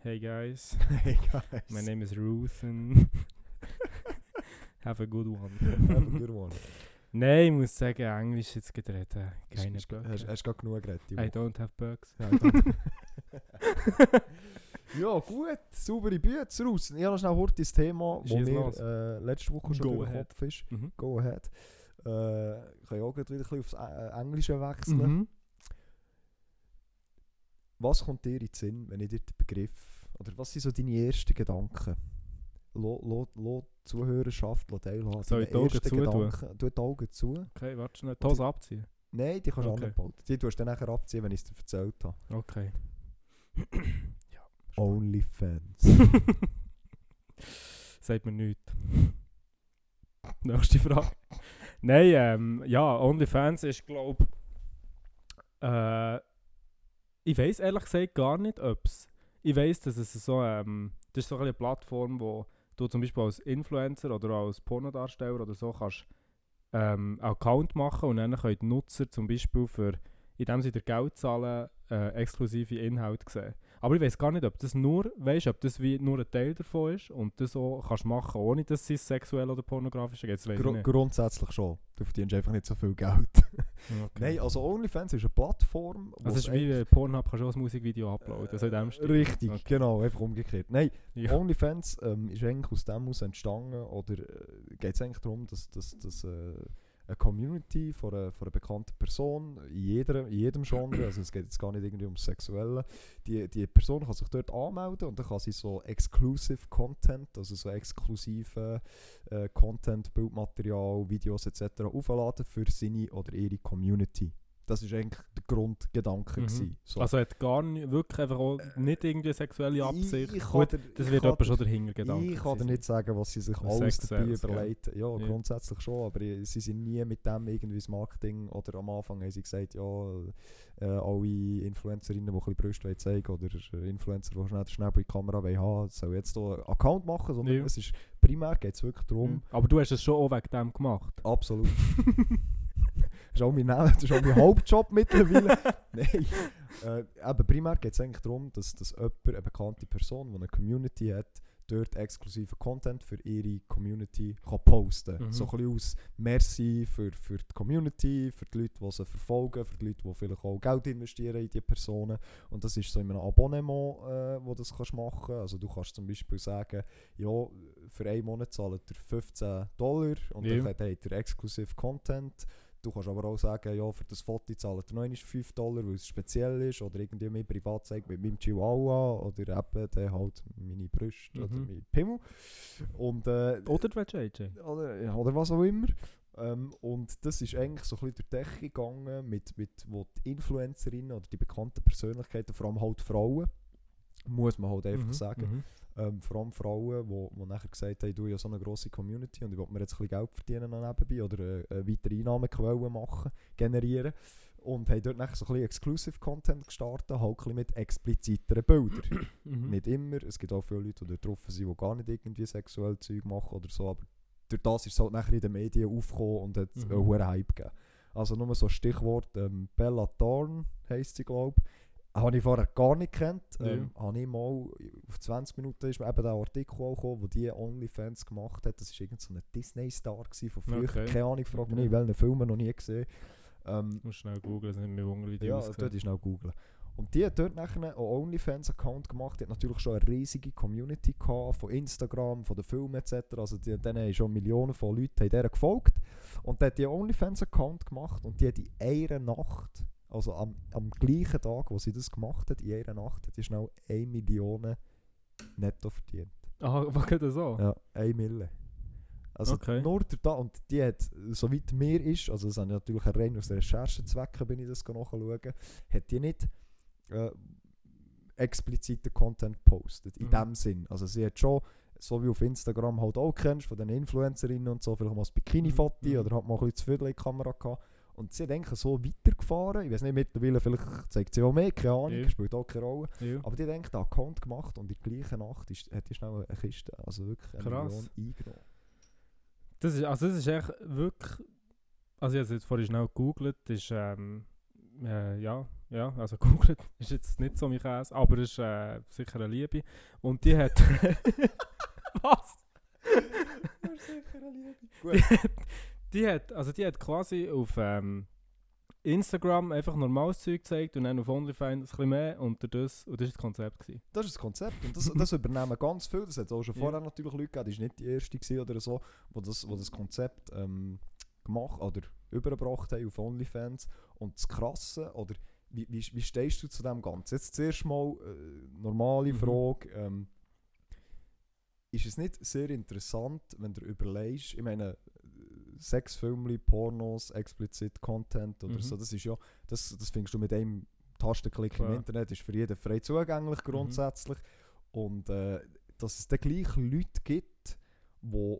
Hey guys, <laughs> hey guys. my name is Ruth and <laughs> have a good one. Have a good one. <laughs> Nein, ich muss sagen, Englisch jetzt gerade reden. Keine Böcke. Hast du gerade genug geredet? I don't have bugs. Ja, gut, saubere Bütze raus. Ich habe noch schnell kurz das Thema, das mir äh, letzte Woche schon Go ahead. Kopf ist. Mhm. Go ahead. Äh, ich kann ja auch gleich wieder ein bisschen aufs äh, Englische wechseln. Mhm. Was kommt dir in den Sinn, wenn ich dir den Begriff, oder was sind so deine ersten Gedanken? Lo die Zuhörerschaft teilhaben. Soll ich die Augen ersten zutun? Gedanken. Tu die Augen zu. Okay, warte schnell. Die Hose abziehen. Nein, die kannst du Okay. anbauen. Die tust du dann nachher abziehen, wenn ich es dir erzählt habe. Okay. Onlyfans. <laughs> Sagt mir nichts. <laughs> Nächste Frage. Nein, ähm, ja, OnlyFans ist, glaube äh, ich weiß ehrlich gesagt gar nicht, ob es. Ich weiß, dass es so, ähm, das ist so eine Plattform, wo du zum Beispiel als Influencer oder als Pornodarsteller oder so kannst ähm, Account machen und dann können die Nutzer zum Beispiel für, indem sie dir Geld zahlen, äh, exklusive Inhalte sehen. Aber ich weiß gar nicht, ob das nur, weißt, ob das wie nur ein Teil davon ist und das so kannst machen, ohne dass es sexuell oder pornografisch ist. Gru nicht. grundsätzlich schon. Du verdienst einfach nicht so viel Geld. <laughs> Okay. Nein, also OnlyFans ist eine Plattform, Also es ist wie bei Pornhub kannst du auch ein Musikvideo uploaden, also in dem Stil. Richtig, Okay. genau, einfach umgekehrt. Nein, Ja. OnlyFans ähm, ist eigentlich aus dem aus entstanden, oder äh, geht es eigentlich darum, dass, dass, dass äh, eine Community von einer, von einer bekannten Person, in, jeder, in jedem Genre, also es geht jetzt gar nicht irgendwie ums Sexuelle, die, die Person kann sich dort anmelden und dann kann sie so exclusive Content, also so exklusive äh, Content, Bildmaterial, Videos etc. aufladen für seine oder ihre Community. Das ist eigentlich der Grundgedanke. Mhm. gewesen. So. Also hat gar nicht, wirklich einfach auch nicht irgendwie sexuelle Absicht. Ich, Gut, das wird dir- schon der Hintergedanke. Ich kann dir nicht sagen, was sie sich Für alles dabei überlegt Ja, Ja. grundsätzlich schon, aber sie sind nie mit dem irgendwie das Marketing oder am Anfang haben sie gesagt, ja, äh, alle Influencerinnen, die ein bisschen Brüste zeigen oder äh, Influencer, die schnell, schnell bei der Kamera haben, sollen jetzt hier einen Account machen, sondern Ja. es ist primär geht es wirklich darum, Mhm. Aber du hast es schon auch wegen dem gemacht. absolut. <laughs> das ist auch mein, das ist auch mein Hauptjob mittlerweile. <laughs> Nein. Äh, eben primär geht es eigentlich darum, dass, dass jemand, eine bekannte Person, die eine Community hat, dort exklusiven Content für ihre Community kann posten kann. Mhm. So ein bisschen aus Merci für, für die Community, für die Leute, die sie verfolgen, für die Leute, die vielleicht auch Geld investieren in diese Personen. Und das ist so in einem Abonnement, äh, wo du das kannst machen Also du kannst zum Beispiel sagen, ja, für einen Monat zahlt ihr 15 Dollar und Ja. dann habt ihr exklusiv Content. Du kannst aber auch sagen, ja, für das Foto zahlt ihr noch einmal 5 Dollar, weil es speziell ist. Oder irgendwie mir privat zeigt mit meinem Chihuahua. Oder eben dann halt meine Brüste oder Mhm. mein Pimmel. Und, äh, Oder du AJ? oder, oder was auch immer. Ähm, und das ist eigentlich so ein bisschen durch die Decke gegangen, mit, mit, wo die Influencerinnen oder die bekannten Persönlichkeiten, vor allem halt Frauen, muss man halt einfach Mhm, sagen, mhm. Ähm, vor allem Frauen, die wo, wo nachher gesagt haben, ich ja so eine grosse Community und ich will mir jetzt ein bisschen Geld verdienen nebenbei oder äh, eine weitere Einnahmequelle machen, generieren. Und haben dort nachher so ein bisschen Exclusive Content gestartet, halt ein bisschen mit expliziteren Bildern. <coughs> Mhm. Nicht immer, es gibt auch viele Leute, die dort drauf sind, die gar nicht irgendwie sexuell Zeug machen oder so, aber durch das ist es halt nachher in den Medien aufgekommen und hat Mhm. einen hohen Hype gegeben. Also nur so Stichwort, ähm, Bella Thorne heisst sie, glaube ich. Habe ich vorher gar nicht gekannt. Ähm, Habe ich mal, auf 20 Minuten ist mir eben der Artikel auch gekommen, wo die OnlyFans gemacht hat. Das war irgend so Disney-Star von früher. Okay. Keine Ahnung, frage mich nicht, welchen Film noch nie gesehen. Ähm, Ich muss schnell googeln, es nicht mehr Hunger, wie die ja, dort ist schnell googlen. Und die hat dort nachher einen OnlyFans-Account gemacht. Die hat natürlich schon eine riesige Community gehabt, von Instagram, von den Filmen etc. Also die, denen haben schon Millionen von Leuten haben gefolgt. Und die hat die OnlyFans-Account gemacht und die hat in einer Nacht, also am, am gleichen Tag, wo sie das gemacht hat, in einer Nacht, hat die schnell 1 Million netto verdient. Ah, was geht das so? Ja, 1 Mille. Also Okay. nur durch da, und die hat, soweit mir ist, also das habe ich natürlich rein aus Recherchezwecken bin ich das nachschauen, hat die nicht äh, expliziten Content gepostet, in Mhm. dem Sinn. Also sie hat schon, so wie auf Instagram halt auch kennst, von den Influencerinnen und so, vielleicht mal ein Bikini-Foto Mhm. oder hat mal ein bisschen zu viel in die Kamera gehabt. Und sie eigentlich so weitergefahren, ich weiß nicht, mittlerweile vielleicht zeigt sie auch mehr, keine Ahnung, Ja. spielt auch keine Rolle. Ja. Aber die hat eigentlich den Account gemacht und in der gleichen Nacht ist, hat die schnell eine Kiste, also wirklich eine Krass. Million eingenommen. Das ist, also das ist echt wirklich, also ich habe es jetzt vorhin schnell gegoogelt, ist, ähm, äh, ja, ja, also <laughs> googelt ist jetzt nicht so mein Käse, aber ist äh, sicher eine Liebe. Und die hat, <laughs> <laughs> was? sicher eine Liebe. Hat, die hat, also die hat quasi auf, ähm, Instagram einfach normales Zeug gezeigt und dann auf OnlyFans ein bisschen mehr und das, und das war das Konzept. Gewesen. Das ist das Konzept und das, das übernehmen ganz viel. Das hat es auch schon Ja. vorher natürlich Leute gegeben, die ist nicht die erste oder so, wo das, wo das Konzept ähm, gemacht oder übergebracht haben auf OnlyFans. Und das Krasse, oder wie, wie, wie stehst du zu dem Ganzen? Jetzt zuerst mal äh, normale Mhm. Frage. Ähm, ist es nicht sehr interessant, wenn du überlegst, ich meine, Sexfilme, Pornos, explizit Content oder Mhm. so, das ist ja, das, das findest du mit einem Tastenklick Klar. im Internet, ist für jeden frei zugänglich Mhm. grundsätzlich. Und äh, dass es dann gleich Leute gibt, die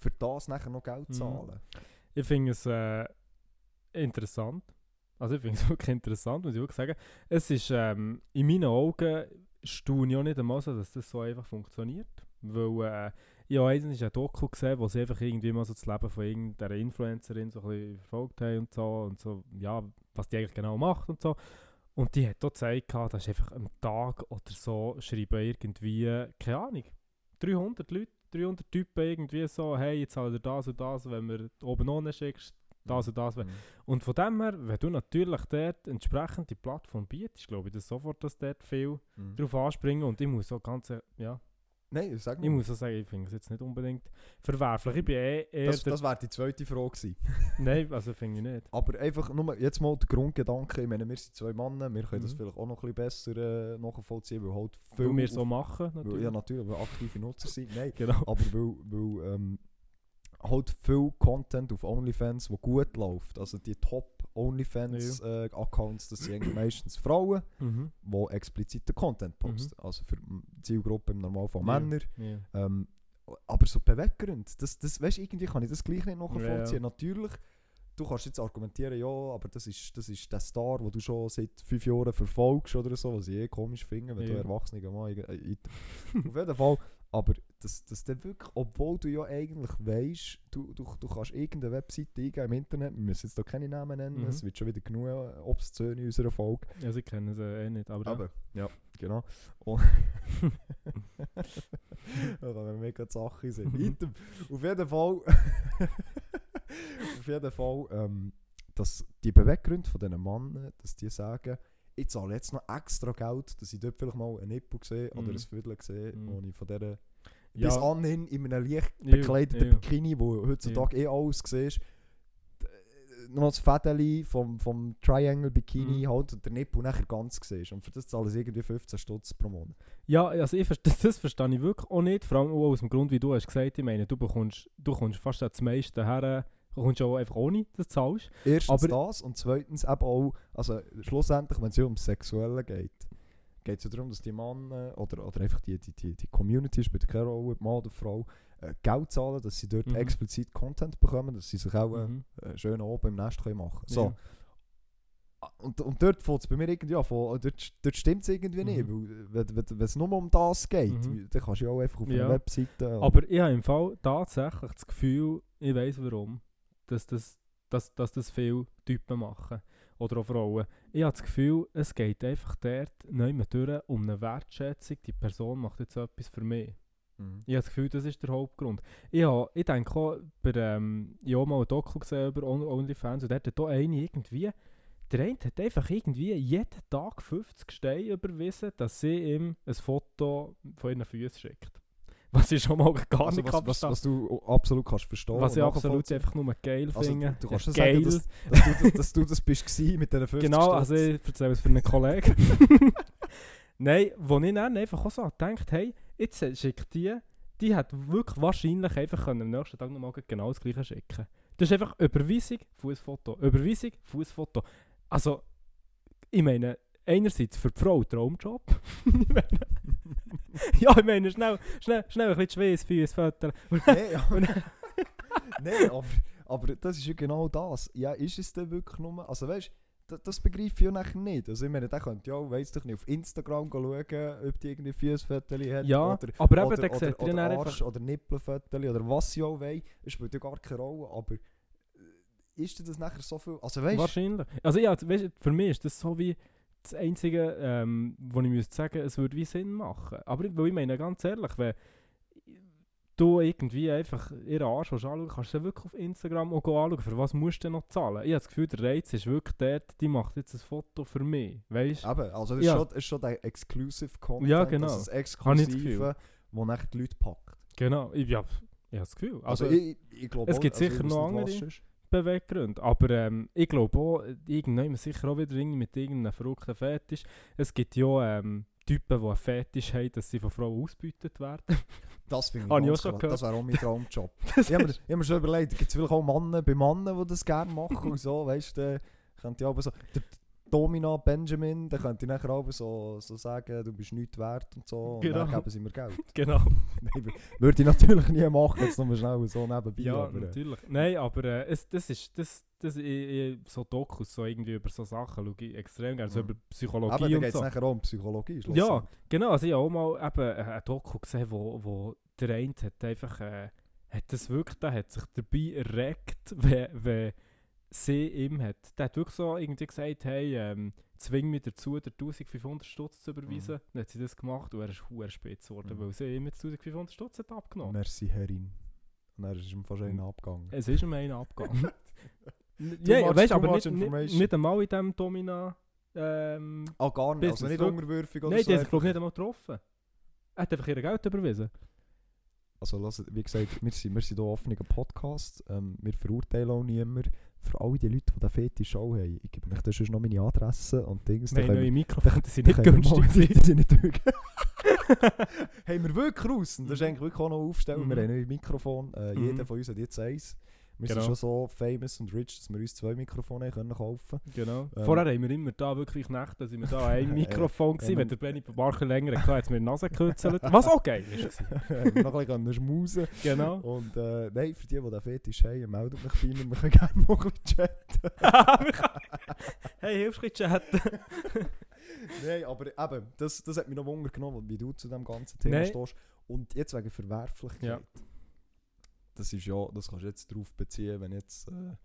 für das nachher noch Geld Mhm. zahlen. Ich finde es äh, interessant. Also ich finde es <laughs> wirklich interessant, muss ich wirklich sagen. Es ist ähm, in meinen Augen staune ich auch nicht einmal so, dass das so einfach funktioniert. Weil äh, ich habe eins ein Doku gesehen, wo sie einfach irgendwie mal so das Leben von irgendeiner Influencerin so ein bisschen verfolgt haben und so und so, ja, was die eigentlich genau macht und so. Und die hat dort gezeigt, gehabt, dass einfach am Tag oder so schreiben irgendwie, keine Ahnung, 300 Leute, 300 Typen irgendwie so, hey, jetzt zahlt ihr das und das, wenn wir oben ohne schickst, das und das. Mhm. Und von dem her, wenn du natürlich dort entsprechend die Plattform bietest, glaube ich, dass sofort, dass dort viel Mhm. drauf anspringen und ich muss auch ganz, ja, Nein, sag ich mal. muss auch sagen, ich finde es jetzt nicht unbedingt verwerflich. Ich bin eh eher Das, der, das wäre die zweite Frage gewesen. Nein, also finde ich nicht. Aber einfach nur jetzt mal der Grundgedanke, ich meine, wir sind zwei Männer, wir können das Mhm. vielleicht auch noch ein bisschen besser äh, nachvollziehen, weil halt viel... Weil wir so auf- machen, weil, natürlich. ja, natürlich, weil aktive Nutzer sind. Nein, genau. aber weil, weil ähm, halt viel Content auf OnlyFans, wo gut läuft. Also die Top OnlyFans-Accounts, das sind meistens Frauen, Mhm. die expliziten Content posten. Also für die Zielgruppe im Normalfall Ja. Männer. Ja. Ähm, aber so Beweggrund, das, das, weißt, irgendwie kann ich das gleich nicht nachvollziehen. Ja. Natürlich, du kannst jetzt argumentieren, ja, aber das ist, das ist der Star, den du schon seit fünf Jahren verfolgst oder so, was ich eh komisch finde, wenn du Ja. erwachsener Mann äh, äh, <laughs> Auf jeden Fall, aber das, das dann wirklich, obwohl du ja eigentlich weißt, du, du, du kannst irgendeine Webseite eingeben im Internet, wir müssen jetzt da keine Namen nennen, Mhm. es wird schon wieder genug äh, obszön in unserer Folge. Also ich kenne sie eh nicht, aber, Aber, ja, genau. Und <laughs> da kann mega die Sache sehen. <laughs> Item. Auf jeden Fall, <laughs> auf jeden Fall, ähm, dass die Beweggründe von diesen Männern, dass die sagen, ich zahle jetzt noch extra Geld, dass ich dort vielleicht mal einen Nippel sehe oder Mhm. ein Viertel sehe, Mhm. wo ich von dieser ja, bis anhin in einem leicht bekleideten ja. Bikini, wo heutzutage eh alles siehst, d- noch das Fädeli vom, vom Triangle Bikini Mhm. halt und der Nippel nachher ganz siehst. Und für das zahlen sie irgendwie 15 Stutz pro Monat. Ja, also ich das, <laughs> das verstehe ich wirklich auch nicht. Vor allem auch aus dem Grund, wie du hast gesagt, ich meine, du bekommst, du kommst fast das meiste her, du kommst auch einfach ohne, das zahlst. Erstens Aber- das und zweitens eben auch, also schlussendlich, wenn es ja ums Sexuelle geht, geht es ja darum, dass die Männer oder, oder einfach die, die, die, die Community, spielt keine Rolle, Mann oder Frau, äh, Geld zahlen, dass sie dort Mhm. explizit Content bekommen, dass sie sich auch äh, Mhm. äh, schön oben im Nest können machen können. So. Ja. Ah, Und, und dort fängt es bei mir irgendwie an, von, dort, dort stimmt es irgendwie nicht, Mhm. weil wenn, wenn, es nur um das geht, Mhm. dann kannst du ja auch einfach auf Ja. einer Webseite... Aber ich habe im Fall tatsächlich das Gefühl, ich weiß warum, dass das, dass, dass das viele Typen machen. Oder auch Frauen. Ich habe das Gefühl, es geht einfach dort nicht mehr durch um eine Wertschätzung. Die Person macht jetzt etwas für mich. Mhm. Ich habe das Gefühl, das ist der Hauptgrund. Ich, habe, ich denke auch, bei, ähm, ich habe mal ein Doku gesehen über On- OnlyFans und dort hat auch eine irgendwie, der eine hat einfach irgendwie jeden Tag 50 Steine überwiesen, dass sie ihm ein Foto von ihren Füßen schickt. Was ich schon mal gar Also nicht was, was, was du absolut kannst verstehen Was ich absolut einfach nur geil Also finde. du, du kannst Ja, ja sagen, dass, dass, du, dass du das bist mit diesen 50 Genau, Stutz. also ich erzähle es für einen Kollegen. <laughs> Nein, wo ich dann einfach auch so gedacht hey, jetzt schickt die, die hat wirklich wahrscheinlich einfach können am nächsten Tag nochmal genau das gleiche schicken Das ist einfach Überweisung, Fußfoto, Überweisung, Fußfoto. Also, ich meine, einerseits für die Frau Traumjob. <laughs> ich meine, <laughs> ja, ich meine, schnell, schnell, schnell ein bisschen Schweiß. <laughs> Nein, ja. <laughs> Nein, aber, aber das ist ja genau das. Ja, ist es denn wirklich nur... Also weißt du, das begreife ich nachher nicht. Also ich meine, der könnte ja, weiss doch nicht, auf Instagram schauen, ob die irgendwie Füßfotos hat Ja, oder, aber eben, oder, dann oder, oder, dann Arsch oder Nippelfotos oder was sie auch wollen. Es spielt ja gar keine Rolle, aber... Ist das nachher so viel... Also weißt. Wahrscheinlich. Also ja, weißt, für mich ist das so wie das Einzige, ähm, wo ich müsste sagen, es würde wie Sinn machen. Aber weil ich meine, ganz ehrlich, wenn du irgendwie einfach ihren Arsch anschauen kannst du wirklich auf Instagram auch anschauen. Für was musst du denn noch zahlen? Ich habe das Gefühl, der Reiz ist wirklich dort, die macht jetzt ein Foto für mich. Weißt du? Eben, also das ist, Ja. schon, ist schon der Exclusive Content, Ja, genau. das ist. Exklusive, wo nachher die Leute packt. Genau, ich, ja, ich habe das Gefühl. Also, Also, ich, ich glaube es auch- gibt also ich sicher noch was andere. es ist. Beweggründe. Aber ähm, ich glaube auch, irgendwann sicher auch wieder mit irgendeinem verrückten Fetisch. Es gibt ja ähm, Typen, die einen Fetisch haben, dass sie von Frauen ausgebeutet werden. <laughs> Das finde ich ich ganz klar. Das wäre auch mein Traumjob. <laughs> Ich habe mir, ich hab mir schon überlegt, gibt es vielleicht auch Männer bei Männern, die das gerne machen und so, <laughs> weißt du, könnte ich aber so, der Domina Benjamin, der könnte ich nachher auch so, so sagen, du bist nichts wert und so, und Genau. dann geben sie mir Geld. <laughs> genau. <laughs> Nein, würde ich natürlich nie machen, jetzt nur schnell so nebenbei, Ja, aber, äh, natürlich. Nein, aber äh, es, das ist, das, das, ich, ich, so Dokus, so irgendwie über so Sachen schaue ich extrem gerne, so Mhm. über aber Psychologie dann und geht es so. nachher auch um Psychologie, Ja, genau. Also ich habe auch mal eben äh, eine Doku gesehen, wo, wo der eine hat einfach, äh, hat das wirklich, der hat sich dabei erregt, <laughs> wenn, wenn sie ihm hat. Der hat wirklich so irgendwie gesagt, hey, ähm, zwing mich dazu, der 1500 Stutz zu überweisen. Dann hat sie das gemacht und er ist verdammt spät geworden, Mhm. weil sie ihm jetzt 1500 Stutz hat abgenommen. Merci, Herrin. Und dann ist ihm fast Mhm. einer abgegangen. Es ist ihm einer abgegangen. <laughs> Ja, much- weißt aber nicht, nicht, nicht einmal in diesem Domina. Ähm, Ah, gar nicht, also Business, nicht wirklich? unterwürfig oder nein, so. die hat glaube ich nicht einmal getroffen. Er hat einfach ihr Geld überwiesen. Also lasst, wie gesagt, wir sind, wir sind hier offener Podcast. Ähm, wir verurteilen auch niemand. Für alle die Leute, die den Fetisch auch haben, ich gebe euch das noch meine Adresse und Dings. Wir können neue wir- Mikrofone, die sind nicht wir günstig. Die sind nicht wirklich. <laughs> haben wir wirklich raus. Und Das ist eigentlich wirklich auch noch aufstellen. Wir Mhm. haben neue Mikrofon. Äh, Mhm. Jeder von uns hat jetzt eins. Wir Genau. sind schon so famous und rich, dass wir uns zwei Mikrofone können kaufen Genau. Ähm, Vorher haben wir immer da wirklich Nächte, sind wir da einem <laughs> Mikrofon ja, Wenn der Benny Barker länger hatte, hat es mir die Nase gekürzelt. Was auch geil ist. <laughs> können. noch ein bisschen schmusen. Genau. Und äh, nein, für die, die den Fetisch haben, meldet mich bei ihnen. Wir können gerne noch ein bisschen chatten. <laughs> hey, hilfst du ein chatten? Nein, aber eben, das, das hat mich noch Wunder genommen, wie du zu dem ganzen Thema Nein. stehst. Und jetzt wegen Verwerflichkeit. Ja. Das ist ja, das kannst du jetzt darauf beziehen, wenn jetzt äh,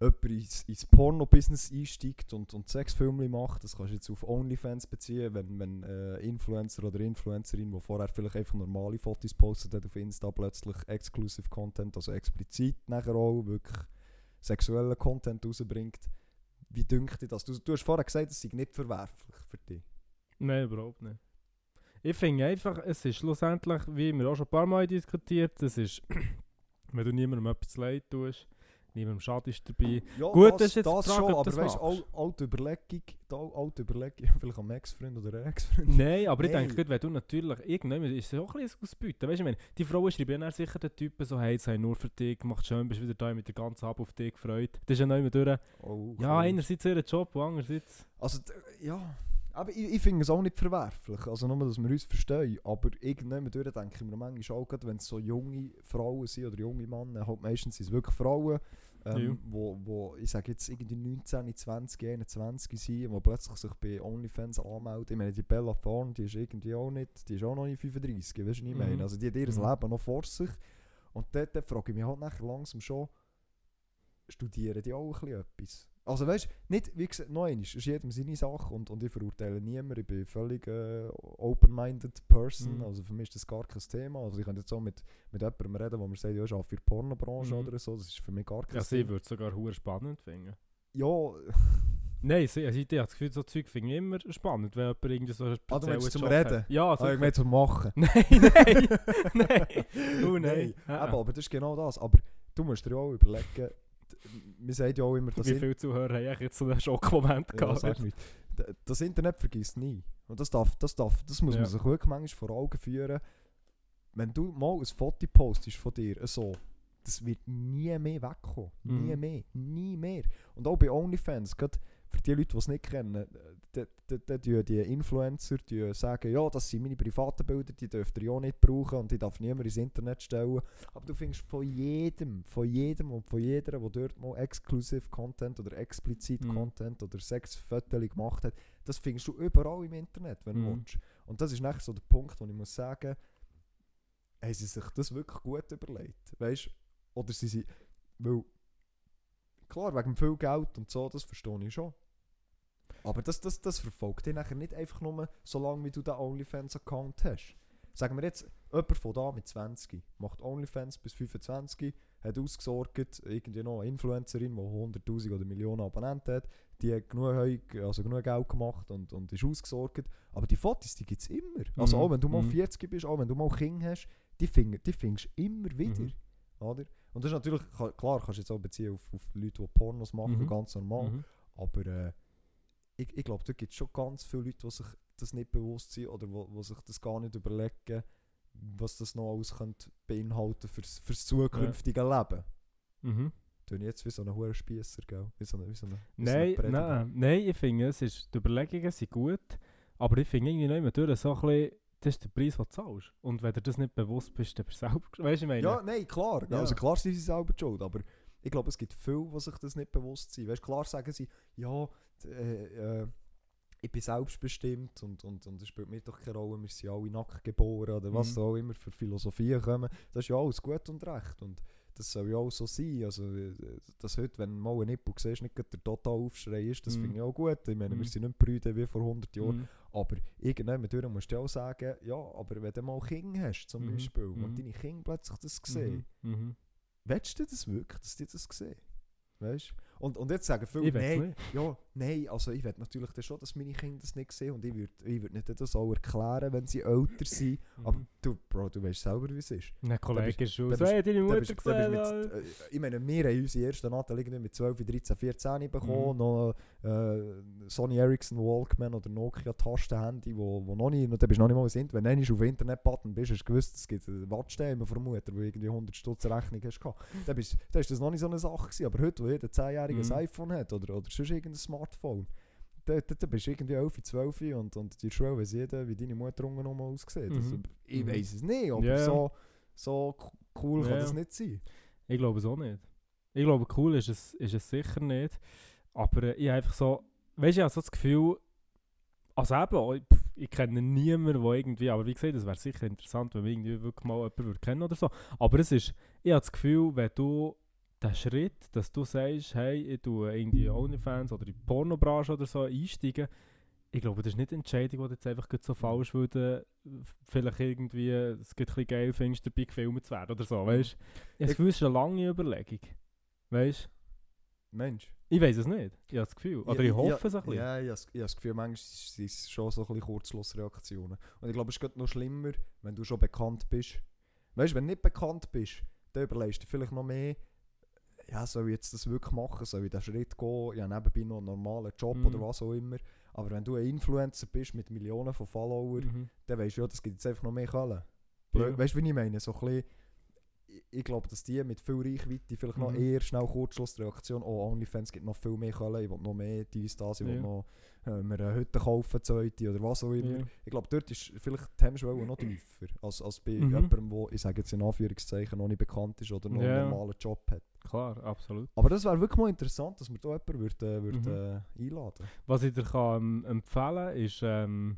jemand ins, ins Porno-Business einsteigt und, und Sexfilme macht. Das kannst du jetzt auf OnlyFans beziehen, wenn, wenn äh, Influencer oder Influencerin, die vorher vielleicht einfach normale Fotos postet hat auf Insta, plötzlich Exclusive Content, also explizit nachher auch wirklich sexuellen Content rausbringt. Wie dünkt dir das? Du, du hast vorher gesagt, es sei nicht verwerflich für dich. Nein, überhaupt nicht. Ich finde einfach, es ist schlussendlich, wie wir auch schon ein paar Mal diskutiert, es ist, <clears throat> wenn du niemandem etwas leid tust, niemandem schadest dabei. Ja, Gut, das, das ist jetzt das Frage, schon, aber das weißt du, alte Überlegung, alte Überlegung, <laughs> vielleicht am Ex-Freund oder Ex-Freund. Nein, aber ich denke, wenn du natürlich, irgendwann ist es auch ein bisschen ausbeuten. Weißt du, ich meine, die Frauen schreiben dann sicher den Typen so, hey, ich nur für dich gemacht, schön, bist wieder da mit der ganzen Ab auf dich gefreut. Das ist ja noch immer durch. Oh, Ja, einerseits ihren Job, andererseits... Also, ja. Aber ich, ich finde es auch nicht verwerflich, also nur, dass wir uns verstehen. Aber irgendwann durch denke ich mir manchmal auch, wenn es so junge Frauen sind oder junge Männer, halt meistens sind es wirklich Frauen, Ja. ähm, wo, wo, ich sage jetzt irgendwie 19, 20, 21 sind, die plötzlich sich bei OnlyFans anmelden. Ich meine, die Bella Thorne, die ist irgendwie auch nicht, die ist auch noch nicht 35, weißt du, ich Mhm. meine? Also die hat ihr Mhm. Leben noch vor sich. Und dort, dort frage ich mich halt nachher langsam schon, studieren die auch ein bisschen etwas? Also weißt du, nicht, wie gesagt, noch einmal, es ist jedem seine Sache und, und ich verurteile niemanden, ich bin völlig äh, open-minded person, Mhm. also für mich ist das gar kein Thema. Also ich könnte jetzt auch mit, mit jemandem reden, wo man sagt, ja, ich arbeite für die Pornobranche Mhm. oder so, das ist für mich gar kein Ja, sie Thema. würde es sogar hure spannend finden. Ja, <laughs> Nein, sie, also ich habe das Gefühl, so Zeug finde ich immer spannend, wenn jemand irgendwie so Ah, du meinst zum Job Reden? hat. Ja, also, so ich meine zum Machen. <laughs> Nein, nein, nein. <laughs> Oh nein. Nein, Ah, eben, aber das ist genau das. Aber du musst dir ja auch überlegen, wir sagen ja auch immer, dass Wie viele Zuhörer haben jetzt so einen Schockmoment Ja, gehabt? Das Internet vergisst nie. Und das darf, das darf, das muss Ja. man sich wirklich manchmal vor Augen führen. Wenn du mal ein Foto postest von dir, so, das wird nie mehr wegkommen. Nie Mhm. mehr. Nie mehr. Und auch bei OnlyFans, gerade für die Leute, die es nicht kennen, die, die, die, Influencer die sagen, ja, das sind meine privaten Bilder, die dürft ihr ja nicht brauchen und die darf niemand ins Internet stellen. Aber du findest von jedem, von jedem und von jeder, der dort mal Exclusive Content oder explizit Mhm. Content oder Sexfotos gemacht hat, das findest du überall im Internet, wenn du Mhm. willst. Und das ist nachher so der Punkt, wo ich muss sagen, haben sie sich das wirklich gut überlegt, weißt? Oder sie sind, weil, klar, wegen viel Geld und so, das verstehe ich schon. Aber das, das, das verfolgt dich nachher nicht einfach nur, solange wie du den OnlyFans-Account hast. sagen wir jetzt, jemand von da mit 20 macht OnlyFans bis 25, hat ausgesorgt, irgendwie noch eine Influencerin, die 100'000 oder Millionen Abonnenten hat, die hat genug, also genug Geld gemacht und, und ist ausgesorgt. Aber die Fotos, die gibt es immer. Also Mhm. auch wenn du mal Mhm. 40 bist, auch wenn du mal Kinder hast, die, find, die findest du immer wieder. Mhm. Oder? Und das ist natürlich, klar, kannst du jetzt auch beziehen auf, auf Leute, die Pornos machen, Mhm. ganz normal. Mhm. Aber äh, ich, ich glaube, da gibt es schon ganz viele Leute, die sich das nicht bewusst sind oder wo, wo sich das gar nicht überlegen, was das noch alles könnte beinhalten fürs, fürs zukünftige Leben. Mhm. Ich jetzt wie so ein hoher Spiesser, gell? Wie so eine, wie so eine, wie so Nein, ein Prediger. nein, nein, ich finde, es ist, die Überlegungen sind gut, aber ich finde irgendwie noch immer durch so ein bisschen, das ist der Preis, den du zahlst. Und wenn du das nicht bewusst bist, dann bist du selber, <laughs> weißt du, ich meine? Ja, nein, klar. Ja. Also klar sind sie selber schuld, aber ich glaube, es gibt viele, die sich das nicht bewusst sind. Weißt, klar sagen sie, ja, äh, äh, ich bin selbstbestimmt und, und, und es spielt mir doch keine Rolle, wir sind alle nackt geboren oder was Mhm. auch immer für Philosophien kommen. Das ist ja alles gut und recht und das soll ja auch so sein. Also, äh, dass heute, wenn mal einen Nippel siehst, nicht der total Aufschrei ist, das Mhm. finde ich auch gut. Ich meine, Mhm. wir sind nicht Brüder wie vor 100 Jahren. Mhm. Aber irgendwann musst du auch sagen, ja, aber wenn du mal Kinder hast, zum Mhm. Beispiel, Mhm. und deine Kinder plötzlich das sehen, Mhm. Mhm. Willst du das wirklich, dass die das sehen? Weißt Und, und jetzt sagen viele, nein, ja, nein, also ich will natürlich dann schon, dass meine Kinder das nicht sehen und ich würde ich würd nicht das auch erklären, wenn sie älter sind. Aber Mhm. du, Bro, du weißt selber, wie es ist. Ein Kollege ist schon so, hey, deine Mutter bist- gesehen. mit, äh, ich meine, wir haben unsere ersten irgendwie mit 12, 13, 14 bekommen, Mhm. noch äh, Sony Ericsson Walkman oder Nokia Tastenhandy, wo, wo noch nicht, da bist du noch nicht mal Internet, wenn du auf Internet-Button bist, hast du gewusst, es gibt einen Wattstäbe von der Mutter, wo irgendwie 100 Stutz Rechnung hast gehabt. Da, bist, da ist das noch nicht so eine Sache gewesen, aber heute, wo jeder 10-Jährige Mhm. ein iPhone hat oder, oder sonst irgendein Smartphone, da, da, da bist du irgendwie 11, 12 und, und die Schule weiss jeder, wie deine Mutter unten nochmal aussieht. Mhm. Also, ich Mhm. weiss es nicht, aber ja. so, so cool kann Ja. das nicht sein. Ich glaube es auch nicht. Ich glaube, cool ist es, ist es sicher nicht. Aber äh, ich habe einfach so, weißt du, ich habe so das Gefühl, also eben, ich, ich kenne niemanden, der irgendwie, aber wie gesagt, es wäre sicher interessant, wenn wir irgendwie wirklich mal jemanden kennen oder so. Aber es ist, ich habe das Gefühl, wenn du den Schritt, dass du sagst, hey, ich tue irgendwie OnlyFans oder in die Pornobranche oder so einsteigen, ich glaube, das ist nicht eine Entscheidung, die jetzt einfach so falsch würde, vielleicht irgendwie es geht ein bisschen geil findest, dabei gefilmt zu werden oder so, weißt du? Es eine lange Überlegung, weißt du? Mensch. Ich weiß es nicht, ich habe das Gefühl, oder ich hoffe es ein bisschen. Ja, ich habe das- Gefühl, manchmal sind es schon so ein bisschen Kurzschlussreaktionen. Und ich glaube, es ist gerade noch schlimmer, wenn du schon bekannt bist. Weißt du, wenn du nicht bekannt bist, dann überlegst du vielleicht noch mehr, ja, soll ich jetzt das wirklich machen? Soll ich diesen Schritt gehen? Ja, nebenbei noch einen normalen Job Mhm. oder was auch immer. Aber wenn du ein Influencer bist mit Millionen von Followern, Mhm. dann weißt du ja, das gibt jetzt einfach noch mehr Kohle. Ja. Weißt du, wie ich meine? So ein bisschen, ich, ich glaube, dass die mit viel Reichweite vielleicht noch Mhm. eher schnell Kurzschlussreaktion, oh, OnlyFans gibt noch viel mehr Kohle, ich will noch mehr dies, das, ich will Ja. noch äh, mir eine Hütte kaufen, zweite oder was auch immer. Ja. Ich glaube, dort ist vielleicht die Hemmschwelle noch tiefer, als, als bei Mhm. jemandem, der, ich sage jetzt in Anführungszeichen, noch nicht bekannt ist oder noch einen normalen Job hat. Klar, absolut. Aber das wäre wirklich mal interessant, dass wir da jemanden würd, äh, würd, Mhm. äh, einladen Was ich dir kann, ähm, empfehlen ist, ähm,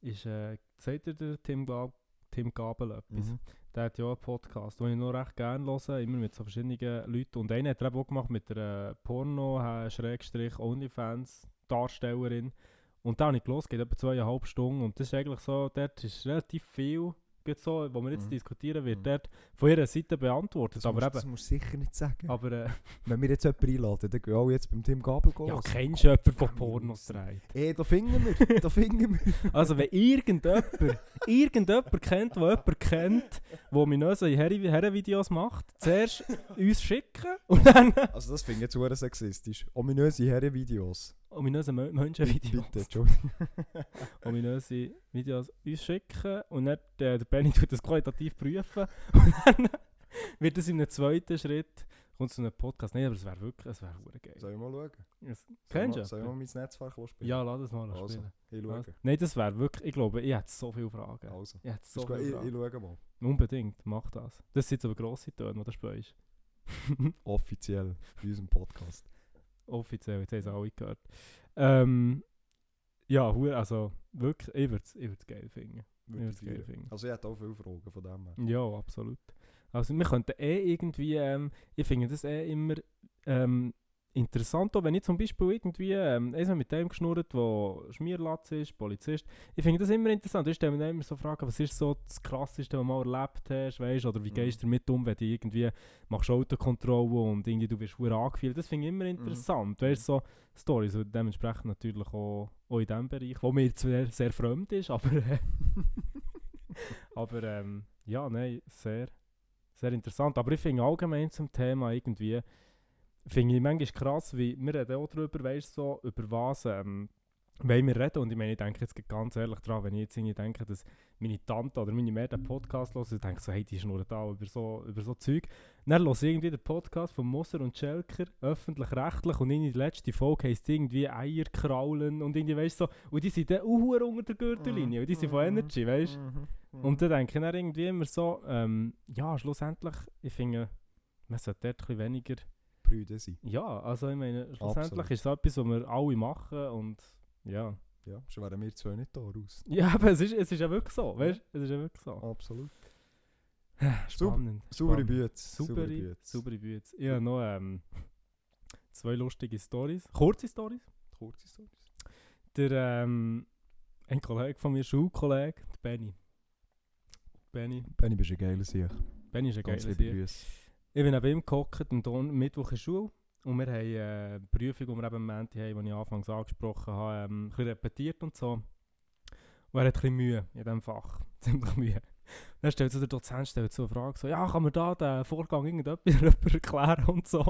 ist äh, dir der Tim, Gab Tim Gabel etwas? Mhm. Der hat ja auch einen Podcast, den ich noch recht gerne höre, immer mit so verschiedenen Leuten. Und einen hat er auch gemacht mit der Porno-Onlyfans-Darstellerin. Und da habe ich gelesen, geht etwa zweieinhalb Stunden. Und das ist eigentlich so, dort ist relativ viel, so, wo wir jetzt Mhm. diskutieren, wird Mhm. dort von ihrer Seite beantwortet. Das, aber musst, eben, das musst du sicher nicht sagen. aber äh, <laughs> Wenn wir jetzt jemanden einladen, dann gehen wir alle jetzt beim Tim Gabel gehen ja, kennst du jemanden, der Pornos dreht? Eh, da finden wir, <laughs> da finden wir. Also wenn irgendjemand, irgendjemand kennt, der jemanden kennt, der ominöse Herren- Herrenvideos macht, zuerst uns schicken und dann Also das finde ich jetzt sehr sexistisch. Ominöse Herrenvideos. Ominöse Mö- Menschenvideos, Bitte, Entschuldigung. <laughs> ominöse Videos uns schicken und dann äh, der Benny tut das qualitativ prüfen und dann wird es in einem zweiten Schritt kommt zu einem Podcast. Nein, aber es wäre wirklich, es wäre geil. Soll ich mal schauen? Es- Soll ich Kennst du? Soll ich mal mein Netzwerk spielen? Ja, lass es mal Also, spielen. ich schaue. Also. Nein, das wäre wirklich, ich glaube, ich hätte so viele Fragen. Also. Ich hätte so viele ich, Fragen. ich schaue mal. Unbedingt, mach das. Das sind jetzt aber grosse Töne, die du spielst. <laughs> Offiziell bei unserem Podcast. Offiziell, jetzt haben sie alle gehört. Ähm, ja, also wirklich, ich würde es geil finden. Ich es geil finden. Also ich hätte auch viele Fragen von dem her. Ja, absolut. Also wir könnten eh irgendwie, ähm, ich finde das eh immer, ähm, interessant, auch wenn ich zum Beispiel irgendwie, ähm, mit dem geschnurrt, der Schmierlatz ist, Polizist, ich finde das immer interessant. Ich stelle mir immer so Fragen, was ist so das Krasseste, was du mal erlebt hast, weißt, oder wie Mhm. gehst du damit um, wenn du irgendwie machst Autokontrolle und irgendwie du wirst angefühlt. Das finde ich immer interessant, weißt so Storys und dementsprechend natürlich auch, auch in diesem Bereich, wo mir zwar sehr fremd ist, <laughs> aber, äh, aber ähm, ja, nein, sehr, sehr interessant. Aber ich finde allgemein zum Thema irgendwie, finde ich manchmal krass, wie wir reden auch darüber, weißt so, über was ähm, wollen wir reden. Und ich meine, ich denke jetzt ganz ehrlich dran, wenn ich jetzt irgendwie denke, dass meine Tante oder meine Mutter den Podcast hören, ich denke so, hey, die schnurren da über so, über so Zeug. Dann höre ich irgendwie den Podcast von Moser und Schelker, öffentlich-rechtlich, und in die letzte Folge heisst irgendwie Eier kraulen und irgendwie, weißt so, und die sind dann auch unter der Gürtellinie, und die sind von Mhm. Energy, weißt Mhm. und dann denke ich dann irgendwie immer so, ähm, ja, schlussendlich, ich finde, man sollte dort ein bisschen weniger Brüder sein. ja, also ich meine, schlussendlich Absolut. ist es etwas, was wir alle machen und ja. Ja, schon wären wir zwei nicht da raus. <laughs> Ja, aber es ist, es ist ja wirklich so, weißt du? Es ist ja wirklich so. Absolut. <sighs> Spannend. Saubere. Bütze. Saubere, Bütze. Ich habe noch ähm, zwei lustige Stories, kurze Stories. Kurze Stories. Der, ähm, ein Kollege von mir, Schulkollege, Benny. Benny, Benny, bist du ein geiler Sieg. Benny ist ein geiler Sieg. Ich bin neben ihm gehockt am Mittwoch in Schule. Und wir haben äh, eine Prüfung, die wir eben haben, die ich anfangs angesprochen habe, ähm, ein bisschen repetiert und so. Und er hat ein bisschen Mühe in diesem Fach. <laughs> Ziemlich Mühe. Dann stellt so der Dozent stellt so eine Frage, so, ja, kann man da den Vorgang irgendetwas <laughs> erklären und so.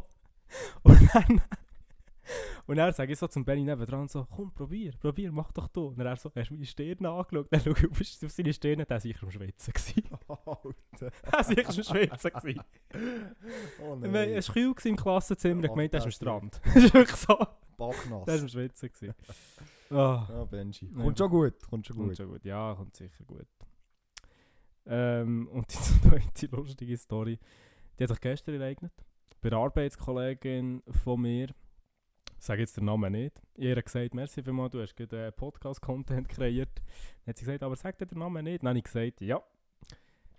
Und dann, und dann sage ich so zum Benny nebendran so, komm, probier, probier, mach doch du. Und er so, hast du meine Stirn angeschaut? <laughs> Dann schaue ich auf- auf seine Stirn, der war sicher am Schwitzen. <laughs> Alter. <laughs> Er war sicher am Schwitzen. Oh meine, Es war kühl im Klassenzimmer, ich gemeint, der ist am Strand. Das ist wirklich so. Bachnass. Der ist am Schwitzen. Oh, Ja, Benji. Kommt schon gut. Kommt schon kommt gut. schon gut. Ja, kommt sicher gut. Ähm, und die zweite lustige Story, die hat sich gestern ereignet. Bei einer Arbeitskollegin von mir, sage jetzt den Namen nicht, ich habe gesagt, merci vielmals, du hast gerade äh, Podcast-Content kreiert. Dann hat sie gesagt, aber sag dir den Namen nicht. Dann habe ich gesagt, ja.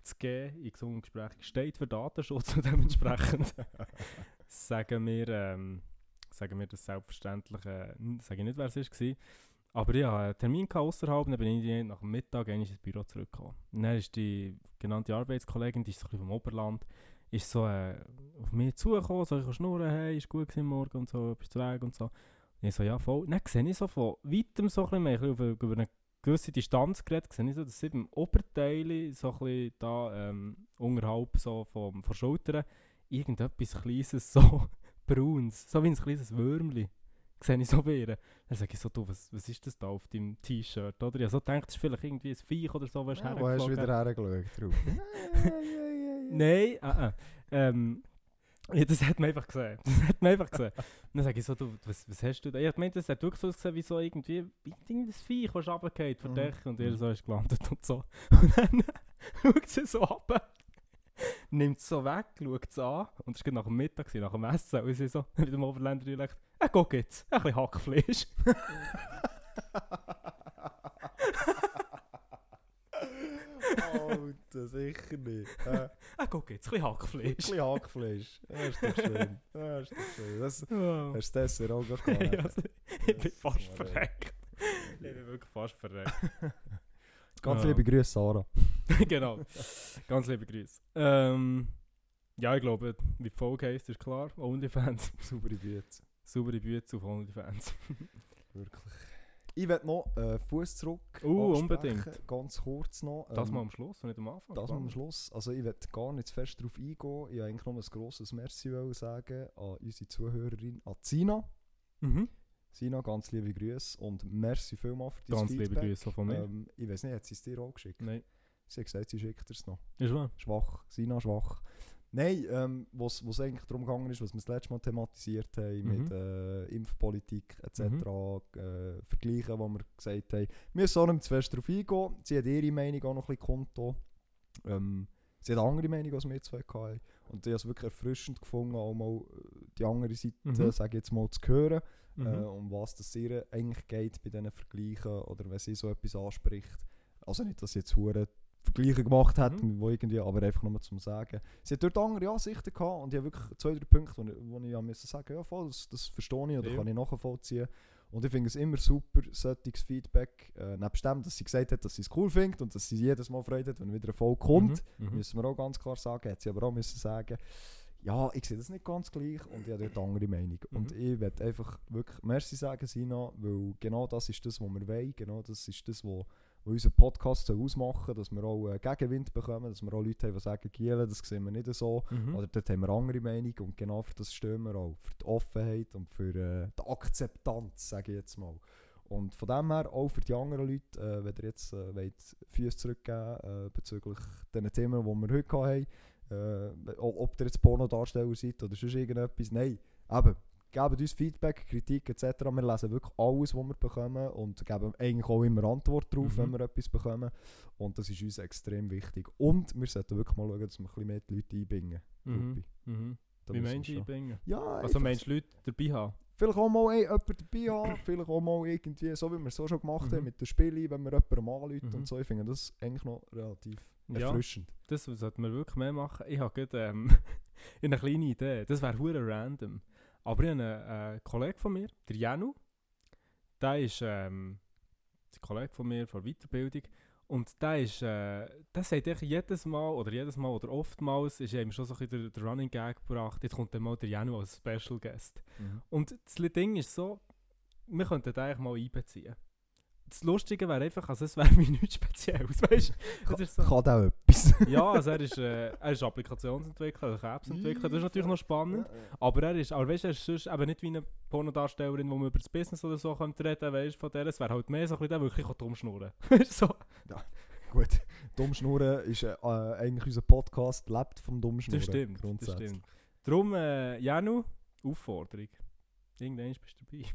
Das G in gesungenen Gespräch steht für Datenschutz und dementsprechend <laughs> sagen wir, ähm, sagen wir das selbstverständlich, äh, sage ich nicht, wer es war. Aber hatte einen Termin außerhalb, dann bin ich nach dem Mittag ins Büro zurückgekommen. Und dann ist die genannte Arbeitskollegin, die ist so ein bisschen vom Oberland, ist so äh, auf mich zugekommen, so ich schnurren, hey, ist gut gewesen morgen und so, bist du weg und so. Und ich so, ja voll. Dann sehe ich so von weitem so ein bisschen, mehr, ein bisschen über, über eine gewisse Distanz geredet, sehe ich so, dass sie beim Oberteil, so ein bisschen da ähm, unterhalb so vom, von der Schulter, irgendetwas Kleines, so <laughs> brauns, so wie ein kleines Würmli, sehe ich so bei ihr. Dann sage ich so, du, was, was ist das da auf deinem T-Shirt, oder? Ich so gedacht, das ist vielleicht irgendwie ein Viech oder so, was Ja, wo hast du wieder hergeschaut? drauf? <laughs> Nein, ah, ah. Ähm, ja, das hat man einfach gesehen. Das hat man einfach gesehen. Und <laughs> dann sage ich so, du, was, was hast du da? Ich gemeint, das hat wirklich so ausgesehen wie so irgendwie, irgendwie das Viech, das runtergeht von Mhm. der Decke und ihr Mhm. so ist gelandet und so. <laughs> Und dann schaut sie so ab, nimmt es so weg, schaut es an und es war nach dem Mittag, nach dem Essen, und sie so mit dem Oberländer Dialekt, äh, guck jetzt, ein bisschen Hackfleisch. <laughs> Alter, sicher nicht. Äh, guck jetzt, ein bisschen ein Hackfleisch. bisschen Hackfleisch. Ja, ist doch schön. Ja, ist doch schön. Das, Oh. hast du das auch gar <laughs> nicht. also, ich bin Das fast verreckt. Ich bin wirklich fast verreckt. <laughs> Ganz Ja. liebe Grüße, Sarah. <laughs> genau. Ganz liebe Grüße. Ähm, ja, ich glaube, wie die Folge heisst, ist klar. OnlyFans. Saubere Bütze. Saubere Bütze auf OnlyFans. Wirklich. Ich werde noch äh, Fuß zurück. Uh, unbedingt. Ganz kurz noch. Das Ähm, mal am Schluss und nicht am Anfang. Das mal am Schluss. Also ich werde gar nicht fest darauf eingehen. Ich wollte eigentlich noch ein grosses Merci sagen an unsere Zuhörerin, an Sina. Mhm. Sina, ganz liebe Grüße und merci vielmals für dein Ganz Feedback. liebe Grüße von mir. Ähm, ich weiß nicht, hat sie es dir auch geschickt? Nein. Sie hat gesagt, sie schickt es noch. Ist wahr? Schwach. Sina schwach. Nein, ähm, was es eigentlich darum gegangen ist, was wir das letzte Mal thematisiert haben Mhm. mit äh, Impfpolitik etc., Mhm. äh, Vergleichen, wo wir gesagt haben, wir auch nicht zu fest darauf eingehen. Sie hat ihre Meinung auch noch ein bisschen kundgetan. Ähm, sie hat eine andere Meinung als wir zwei hatten. Und ich habe es wirklich erfrischend gefunden, auch mal äh, die andere Seite, Mhm. sage jetzt mal, zu hören, Mhm. äh, um was das ihr eigentlich geht bei diesen Vergleichen oder wenn sie so etwas anspricht. Also nicht, dass ich jetzt hure Vergleiche gemacht hat, Mhm. wo irgendwie, aber einfach nur zum Sagen. Sie hat dort andere Ansichten gehabt und ich habe wirklich zwei, drei Punkte, wo ich, wo ich ja müssen sagen ja voll, das, das verstehe ich oder Ja. kann ich nachvollziehen. Und ich finde es immer super, solches Feedback, äh, nebst dem, dass sie gesagt hat, dass sie es cool findet und dass sie jedes Mal Freude hat, wenn wieder ein Folge kommt, Mhm. Mhm. müssen wir auch ganz klar sagen, hat sie aber auch müssen sagen, ja, ich sehe das nicht ganz gleich und ich habe dort andere Meinung. Und Mhm. ich werde einfach wirklich Merci sagen, Sina, weil genau das ist das, was wir wollen, genau das ist das, was was unseren Podcast ausmachen dass wir auch äh, Gegenwind bekommen, dass wir auch Leute haben, die sagen, Gielen, das sehen wir nicht so. Mhm. Oder dort haben wir andere Meinung und genau für das stehen wir auch. Für die Offenheit und für äh, die Akzeptanz, sage ich jetzt mal. Und von dem her, auch für die anderen Leute, äh, wenn ihr jetzt äh, wollt, Füße zurückgeben äh, bezüglich den Themen, die wir heute hatten, äh, ob ihr jetzt Pornodarsteller seid oder sonst irgendetwas, nein, eben, gebt uns Feedback, Kritik etc. Wir lesen wirklich alles, was wir bekommen und geben eigentlich auch immer Antwort darauf, Mhm. wenn wir etwas bekommen. Und das ist uns extrem wichtig. Und wir sollten wirklich mal schauen, dass wir ein bisschen mehr die Leute einbringen. Mhm. Mhm. Wie schon- einbringen? Ja, Also meinst du Leute dabei haben? Vielleicht auch mal ey, jemanden dabei haben, <coughs> vielleicht auch mal irgendwie, so wie wir es auch schon gemacht haben Mhm. mit den Spielen, wenn wir jemanden anrufen Mhm. und so. Ich finde das eigentlich noch relativ Ja. erfrischend. Das sollten wir wirklich mehr machen. Ich habe gerade ähm, <laughs> eine kleine Idee. Das wäre hure random. Aber ich habe einen äh, Kollegen von mir, der Janu. Der ist ähm, ein Kollege von mir von Weiterbildung. Und der ist, äh, der sagt jedes Mal, oder jedes Mal, oder oftmals, ist ihm schon so ein bisschen der, der Running Gag gebracht. Jetzt kommt dann mal der Janu als Special Guest. Und das Ding ist so, wir könnten den eigentlich mal einbeziehen. Das Lustige wäre einfach, also es wäre <laughs> mir nichts Spezielles, weißt du? So- Kann auch etwas. <laughs> ja, also er ist, äh, er ist Applikationsentwickler, also Apps-Entwickler, das ist natürlich noch spannend. Aber er ist, aber weißt du, er ist sonst eben nicht wie eine Pornodarstellerin, wo man über das Business oder so könnte reden, weißt du, von der. Es wäre halt mehr so ein bisschen der, wirklich dumm schnurren <laughs> so. Gut, Dummschnurren ist äh, äh, eigentlich unser Podcast, lebt vom Dummschnurren. Das stimmt, das stimmt. Darum, äh, Janu, Aufforderung. Irgendwann bist du dabei.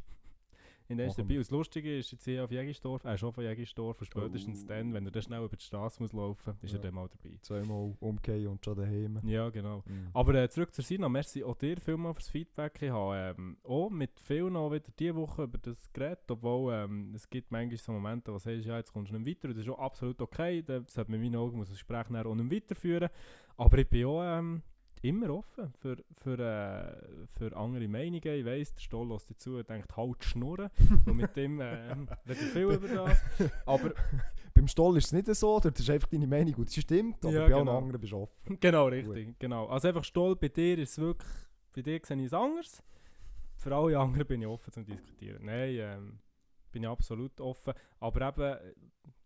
Irgendwann bist du Machen dabei. wir. Und das Lustige ist, jetzt hier auf Jägisdorf, er ist schon von Jägisdorf, und spätestens Oh. dann, wenn er dann schnell über die Straße muss laufen muss, ist er Ja. dann mal dabei. Zweimal umgehen und schon daheim. Ja, genau. Mhm. Aber äh, zurück zur Sina, merci auch dir vielmals fürs Feedback. Ich habe ähm, auch mit vielen auch wieder diese Woche über das geredet, obwohl ähm, es gibt manchmal so Momente, wo du sagst, ja, jetzt kommst du nicht weiter und das ist auch absolut okay. Das sollte man in meinen Augen muss das Gespräch auch nicht weiterführen. Aber ich bin auch ähm, immer offen für, für, äh, für andere Meinungen. Ich weiss, der Stoll lässt dazu und denkt, halt schnurren. <laughs> und mit dem ähm, rede ich viel über das. <laughs> Aber Beim Stoll ist es nicht so, dort ist einfach deine Meinung und die stimmt, aber Ja, bei allen genau. anderen bist du offen. <laughs> Genau, richtig. Genau. Also einfach Stoll, bei dir ist es wirklich, bei dir sehe ich es anders. Für alle anderen bin ich offen zum Diskutieren. Nein, ähm, bin ich absolut offen. Aber eben, äh,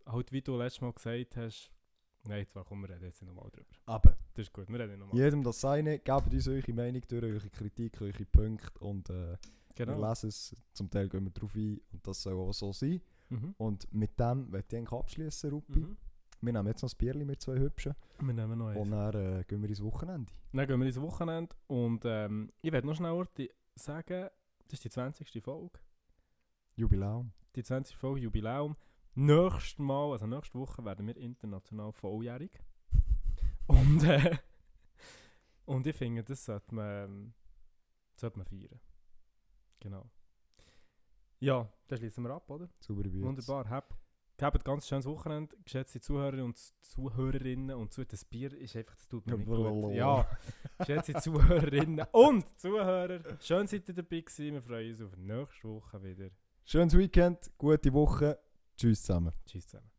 halt wie du letztes Mal gesagt hast, nein, zwar kommen wir reden jetzt nicht nochmal drüber. Aber Das ist gut, wir reden nochmal. jedem das seine, gebt uns eure Meinung durch, eure Kritik, eure Punkte und äh, wir Genau. lesen es. Zum Teil gehen wir darauf ein und das soll auch so sein. Mhm. Und mit dem möchte ich eigentlich abschließen, Rupi. Mhm. Wir nehmen jetzt noch das Bierli mit zwei Hübschen Wir nehmen noch und eins. dann äh, gehen wir ins Wochenende. Dann gehen wir ins Wochenende und ähm, ich werde noch schnell sagen, das ist die 20. Folge. Jubiläum. die 20. Folge Jubiläum. Nächstes Mal, also nächste Woche, werden wir international volljährig. <laughs> Und, äh, und ich finde, das sollte man, ähm, sollte man feiern. Genau. Ja, dann schließen wir ab, oder? Bier. Wunderbar. Habt, habt ein ganz schönes Wochenende, geschätzte Zuhörer und Zuhörerinnen. Und zu, das Bier ist einfach, das tut mir nicht gut. Ja, geschätzte Zuhörerinnen <laughs> und Zuhörer. Schön seid ihr dabei gewesen. Wir freuen uns auf nächste Woche wieder. Schönes Weekend, gute Woche. Tschüss zusammen. Tschüss zusammen.